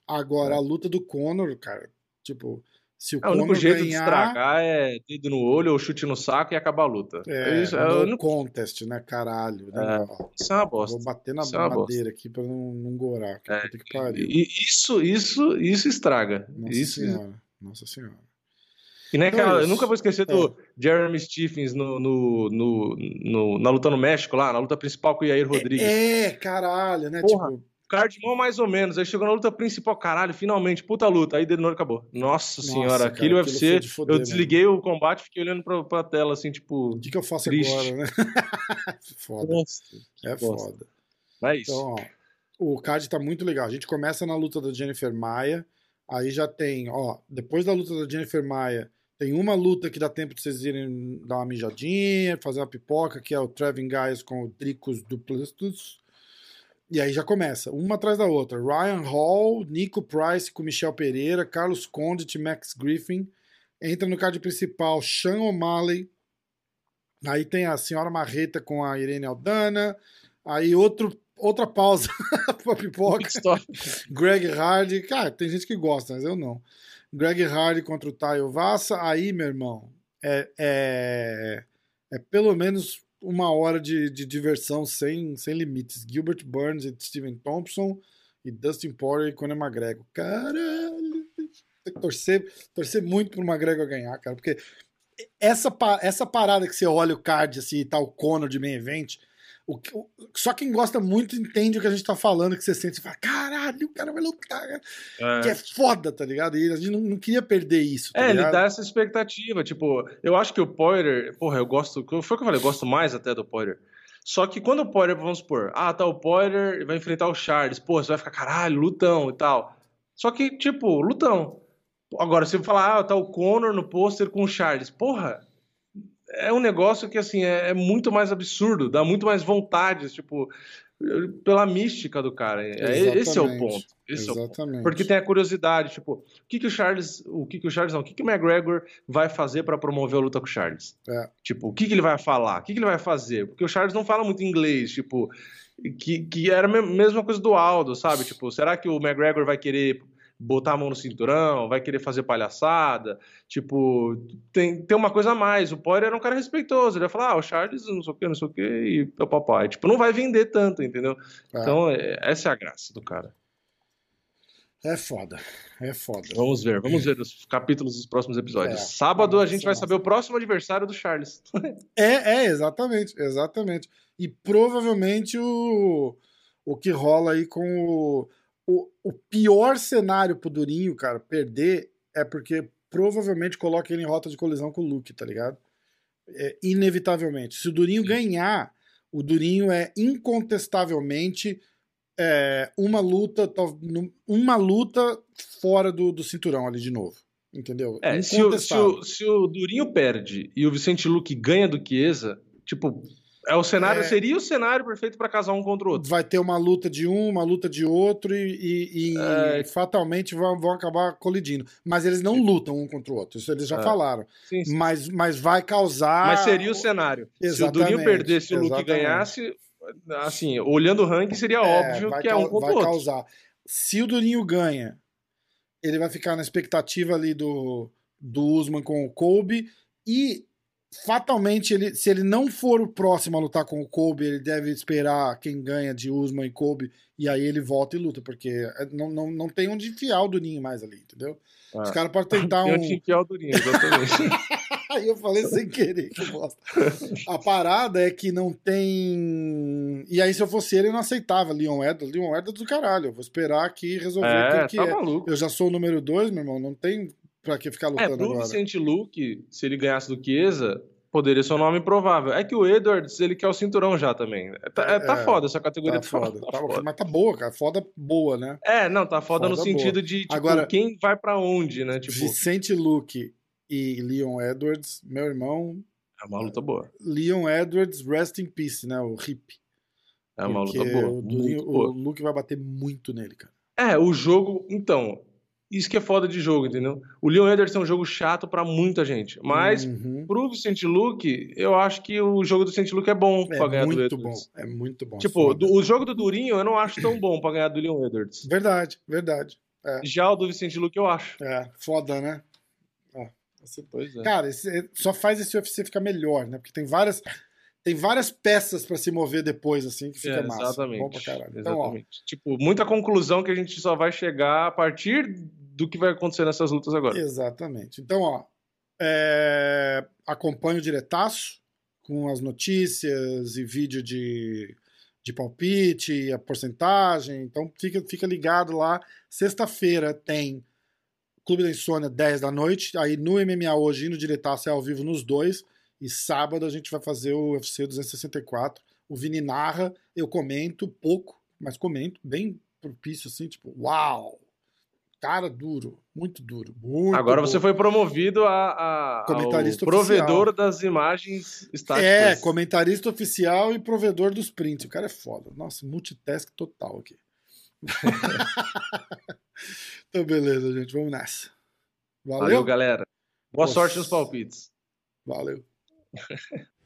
Agora, É. a luta do Conor, cara, tipo, se o É, o único Conor jeito de ganhar... estragar é dedo no olho ou chute no saco e acabar a luta. É, isso, é no único... contest, né, caralho. né? É, isso é uma Vou bosta. bater na é madeira aqui pra não, não gorar. Que É, que pariu. E isso, isso, isso estraga. Nossa isso, senhora. Nossa senhora. E nem aquela, é eu nunca vou esquecer do Jeremy Stephens no, no, no, no- na luta no México, lá, na luta principal com o Yair Rodrigues. É, caralho, né? Porra. Tipo, Card mão mais ou menos. Aí chegou na luta principal, caralho, finalmente, puta luta. Aí olho acabou. Nossa, senhora, cara, aquele UFC, de foder eu desliguei o combate, fiquei olhando pra, pra tela, assim, tipo. o que, que eu faço Triste. agora, né? foda. Nossa, É bosta. foda. é isso. Então, ó, o card tá muito legal. A gente começa na luta da Jennifer Maia. Aí já tem, ó, depois da luta da Jennifer Maia, tem uma luta que dá tempo de vocês irem dar uma mijadinha, fazer uma pipoca, que é o Trevin Guys com o Dricos Duplestus. E aí já começa, uma atrás da outra. Ryan Hall, Nico Price com Michel Pereira, Carlos Condit, Max Griffin. Entra no card principal Sean O'Malley. Aí tem a Senhora Marreta com a Irene Aldana. Aí outro, outra pausa pra pipoca. Greg Hardy. Cara, tem gente que gosta, mas eu não. Greg Hardy contra o Taio Vassa. Aí, meu irmão, é, é, é pelo menos uma hora de, de diversão sem, sem limites. Gilbert Burns e Steven Thompson e Dustin Poirier e Conor McGregor. Caralho! Tem que torcer, torcer muito pro McGregor ganhar, cara, porque essa, essa parada que você olha o card assim e tá o Conor de main event, o, o, só quem gosta muito entende o que a gente tá falando, que você sente e fala, caralho, o cara vai lutar. É. Que é foda, tá ligado? E a gente não, não queria perder isso. Tá é, ligado? ele dá essa expectativa. Tipo, eu acho que o Poirier, porra, eu gosto. Foi o que eu falei, eu gosto mais até do Poirier. Só que quando o Poirier, vamos supor, ah, tá, o Poirier vai enfrentar o Charles, pô, você vai ficar caralho, lutão e tal. Só que, tipo, lutão. Agora, se eu falar, ah, tá o Conor no pôster com o Charles, porra, é um negócio que, assim, é, é, muito mais absurdo, dá muito mais vontade, tipo, pela mística do cara. É, esse é o ponto. Esse Exatamente. É o ponto. Porque tem a curiosidade, tipo, o que que o Charles, o que que o Charles não, o que que o McGregor vai fazer para promover a luta com o Charles? É. Tipo, o que que ele vai falar? O que que ele vai fazer? Porque o Charles não fala muito inglês, tipo, que, que era a mesma coisa do Aldo, sabe? Tipo, será que o McGregor vai querer botar a mão no cinturão, vai querer fazer palhaçada. Tipo, tem, tem uma coisa a mais. O Poirier era um cara respeitoso. Ele ia falar, ah, o Charles não sei o que, não sei o que, e o papai. Tipo, não vai vender tanto, entendeu? É. Então, é, essa é a graça do cara. É foda, é foda. Vamos ver, vamos ver os capítulos dos próximos episódios. É, Sábado a gente vai saber o próximo adversário do Charles. é, é, exatamente, exatamente. E provavelmente o, o que rola aí com o o, o pior cenário pro Durinho, cara, perder é porque provavelmente coloca ele em rota de colisão com o Luke, tá ligado? É, inevitavelmente. Se o Durinho ganhar, o Durinho é incontestavelmente é, uma luta uma luta fora do, do cinturão ali de novo. Entendeu? É, se o, se, o, se o Durinho perde e o Vicente Luque ganha do Chiesa, tipo, é o cenário, é... seria o cenário perfeito para casar um contra o outro. Vai ter uma luta de um, uma luta de outro e, e, e é... fatalmente vão, vão, acabar colidindo. Mas eles não lutam um contra o outro, isso eles já é. falaram. Sim, sim. Mas, mas vai causar. Mas seria o cenário. Exatamente, se o Durinho perdesse e o Luke ganhasse, assim, olhando o ranking, seria é, óbvio que é um contra o outro. Vai causar. Se o Durinho ganha, ele vai ficar na expectativa ali do, do Usman com o Kobe. E fatalmente, ele, se ele não for o próximo a lutar com o Kobe, ele deve esperar quem ganha de Usman e Kobe, e aí ele volta e luta, porque é, não, não, não tem onde enfiar o Durinho mais ali, entendeu? Ah. Os caras podem tentar um. Onde enfiar o Durinho, exatamente. aí eu falei sem querer, que bosta. A parada é que não tem. E aí, se eu fosse ele, eu não aceitava Leon Edwards. Leon Edwards do caralho. Eu vou esperar aqui resolver é, que, que tá é. Maluco. Eu já sou o número dois, meu irmão. Não tem Pra que ficar lutando é, pro agora? Vicente Luke, se ele ganhasse do Chiesa, poderia ser um nome improvável. É que o Edwards, ele quer o cinturão já também. Tá, é, tá é, foda essa categoria. Tá, tá foda. Tá, foda. Mas tá boa, cara. Foda boa, né? É, não, tá foda, foda no sentido boa. de, tipo, Agora, quem vai para onde, né? Tipo... Vicente Luke e Leon Edwards, meu irmão... É uma luta boa. Leon Edwards, rest in peace, né? O hip. É uma luta boa. O, o Luke vai bater muito nele, cara. É, o jogo... Então, isso que é foda de jogo, entendeu? O Leon Edwards é um jogo chato para muita gente. Mas uhum. pro Vicente Luke, eu acho que o jogo do Vicente Luke é bom é pra ganhar do Edwards. Bom, é muito bom. Tipo, do, o jogo do Durinho eu não acho tão bom pra ganhar do Leon Edwards. Verdade, verdade. É. Já o do Vicente Luke eu acho. É, foda, né? É. Pois é. Cara, esse, só faz esse UFC ficar melhor, né? Porque tem várias tem várias peças para se mover depois, assim, que fica é, massa. Exatamente. Bom pra caralho. Então, exatamente. Ó, tipo, muita conclusão que a gente só vai chegar a partir do que vai acontecer nessas lutas agora. Exatamente. Então, ó, é... acompanhe o diretaço com as notícias e vídeo de, de palpite, a porcentagem. Então, fica, fica ligado lá. Sexta-feira tem Clube da Insônia, 10 da noite. Aí no MMA hoje e no diretaço é ao vivo nos dois. E sábado a gente vai fazer o UFC 264. O Vini narra, eu comento pouco, mas comento, bem propício assim, tipo, uau! Cara duro, muito duro. Muito Agora duro. você foi promovido a, a Comentarista provedor das imagens estáticas. É, comentarista oficial e provedor dos prints. O cara é foda. Nossa, multitask total aqui. então, beleza, gente. Vamos nessa. Valeu. Valeu, galera. Boa Nossa. sorte nos palpites. Valeu.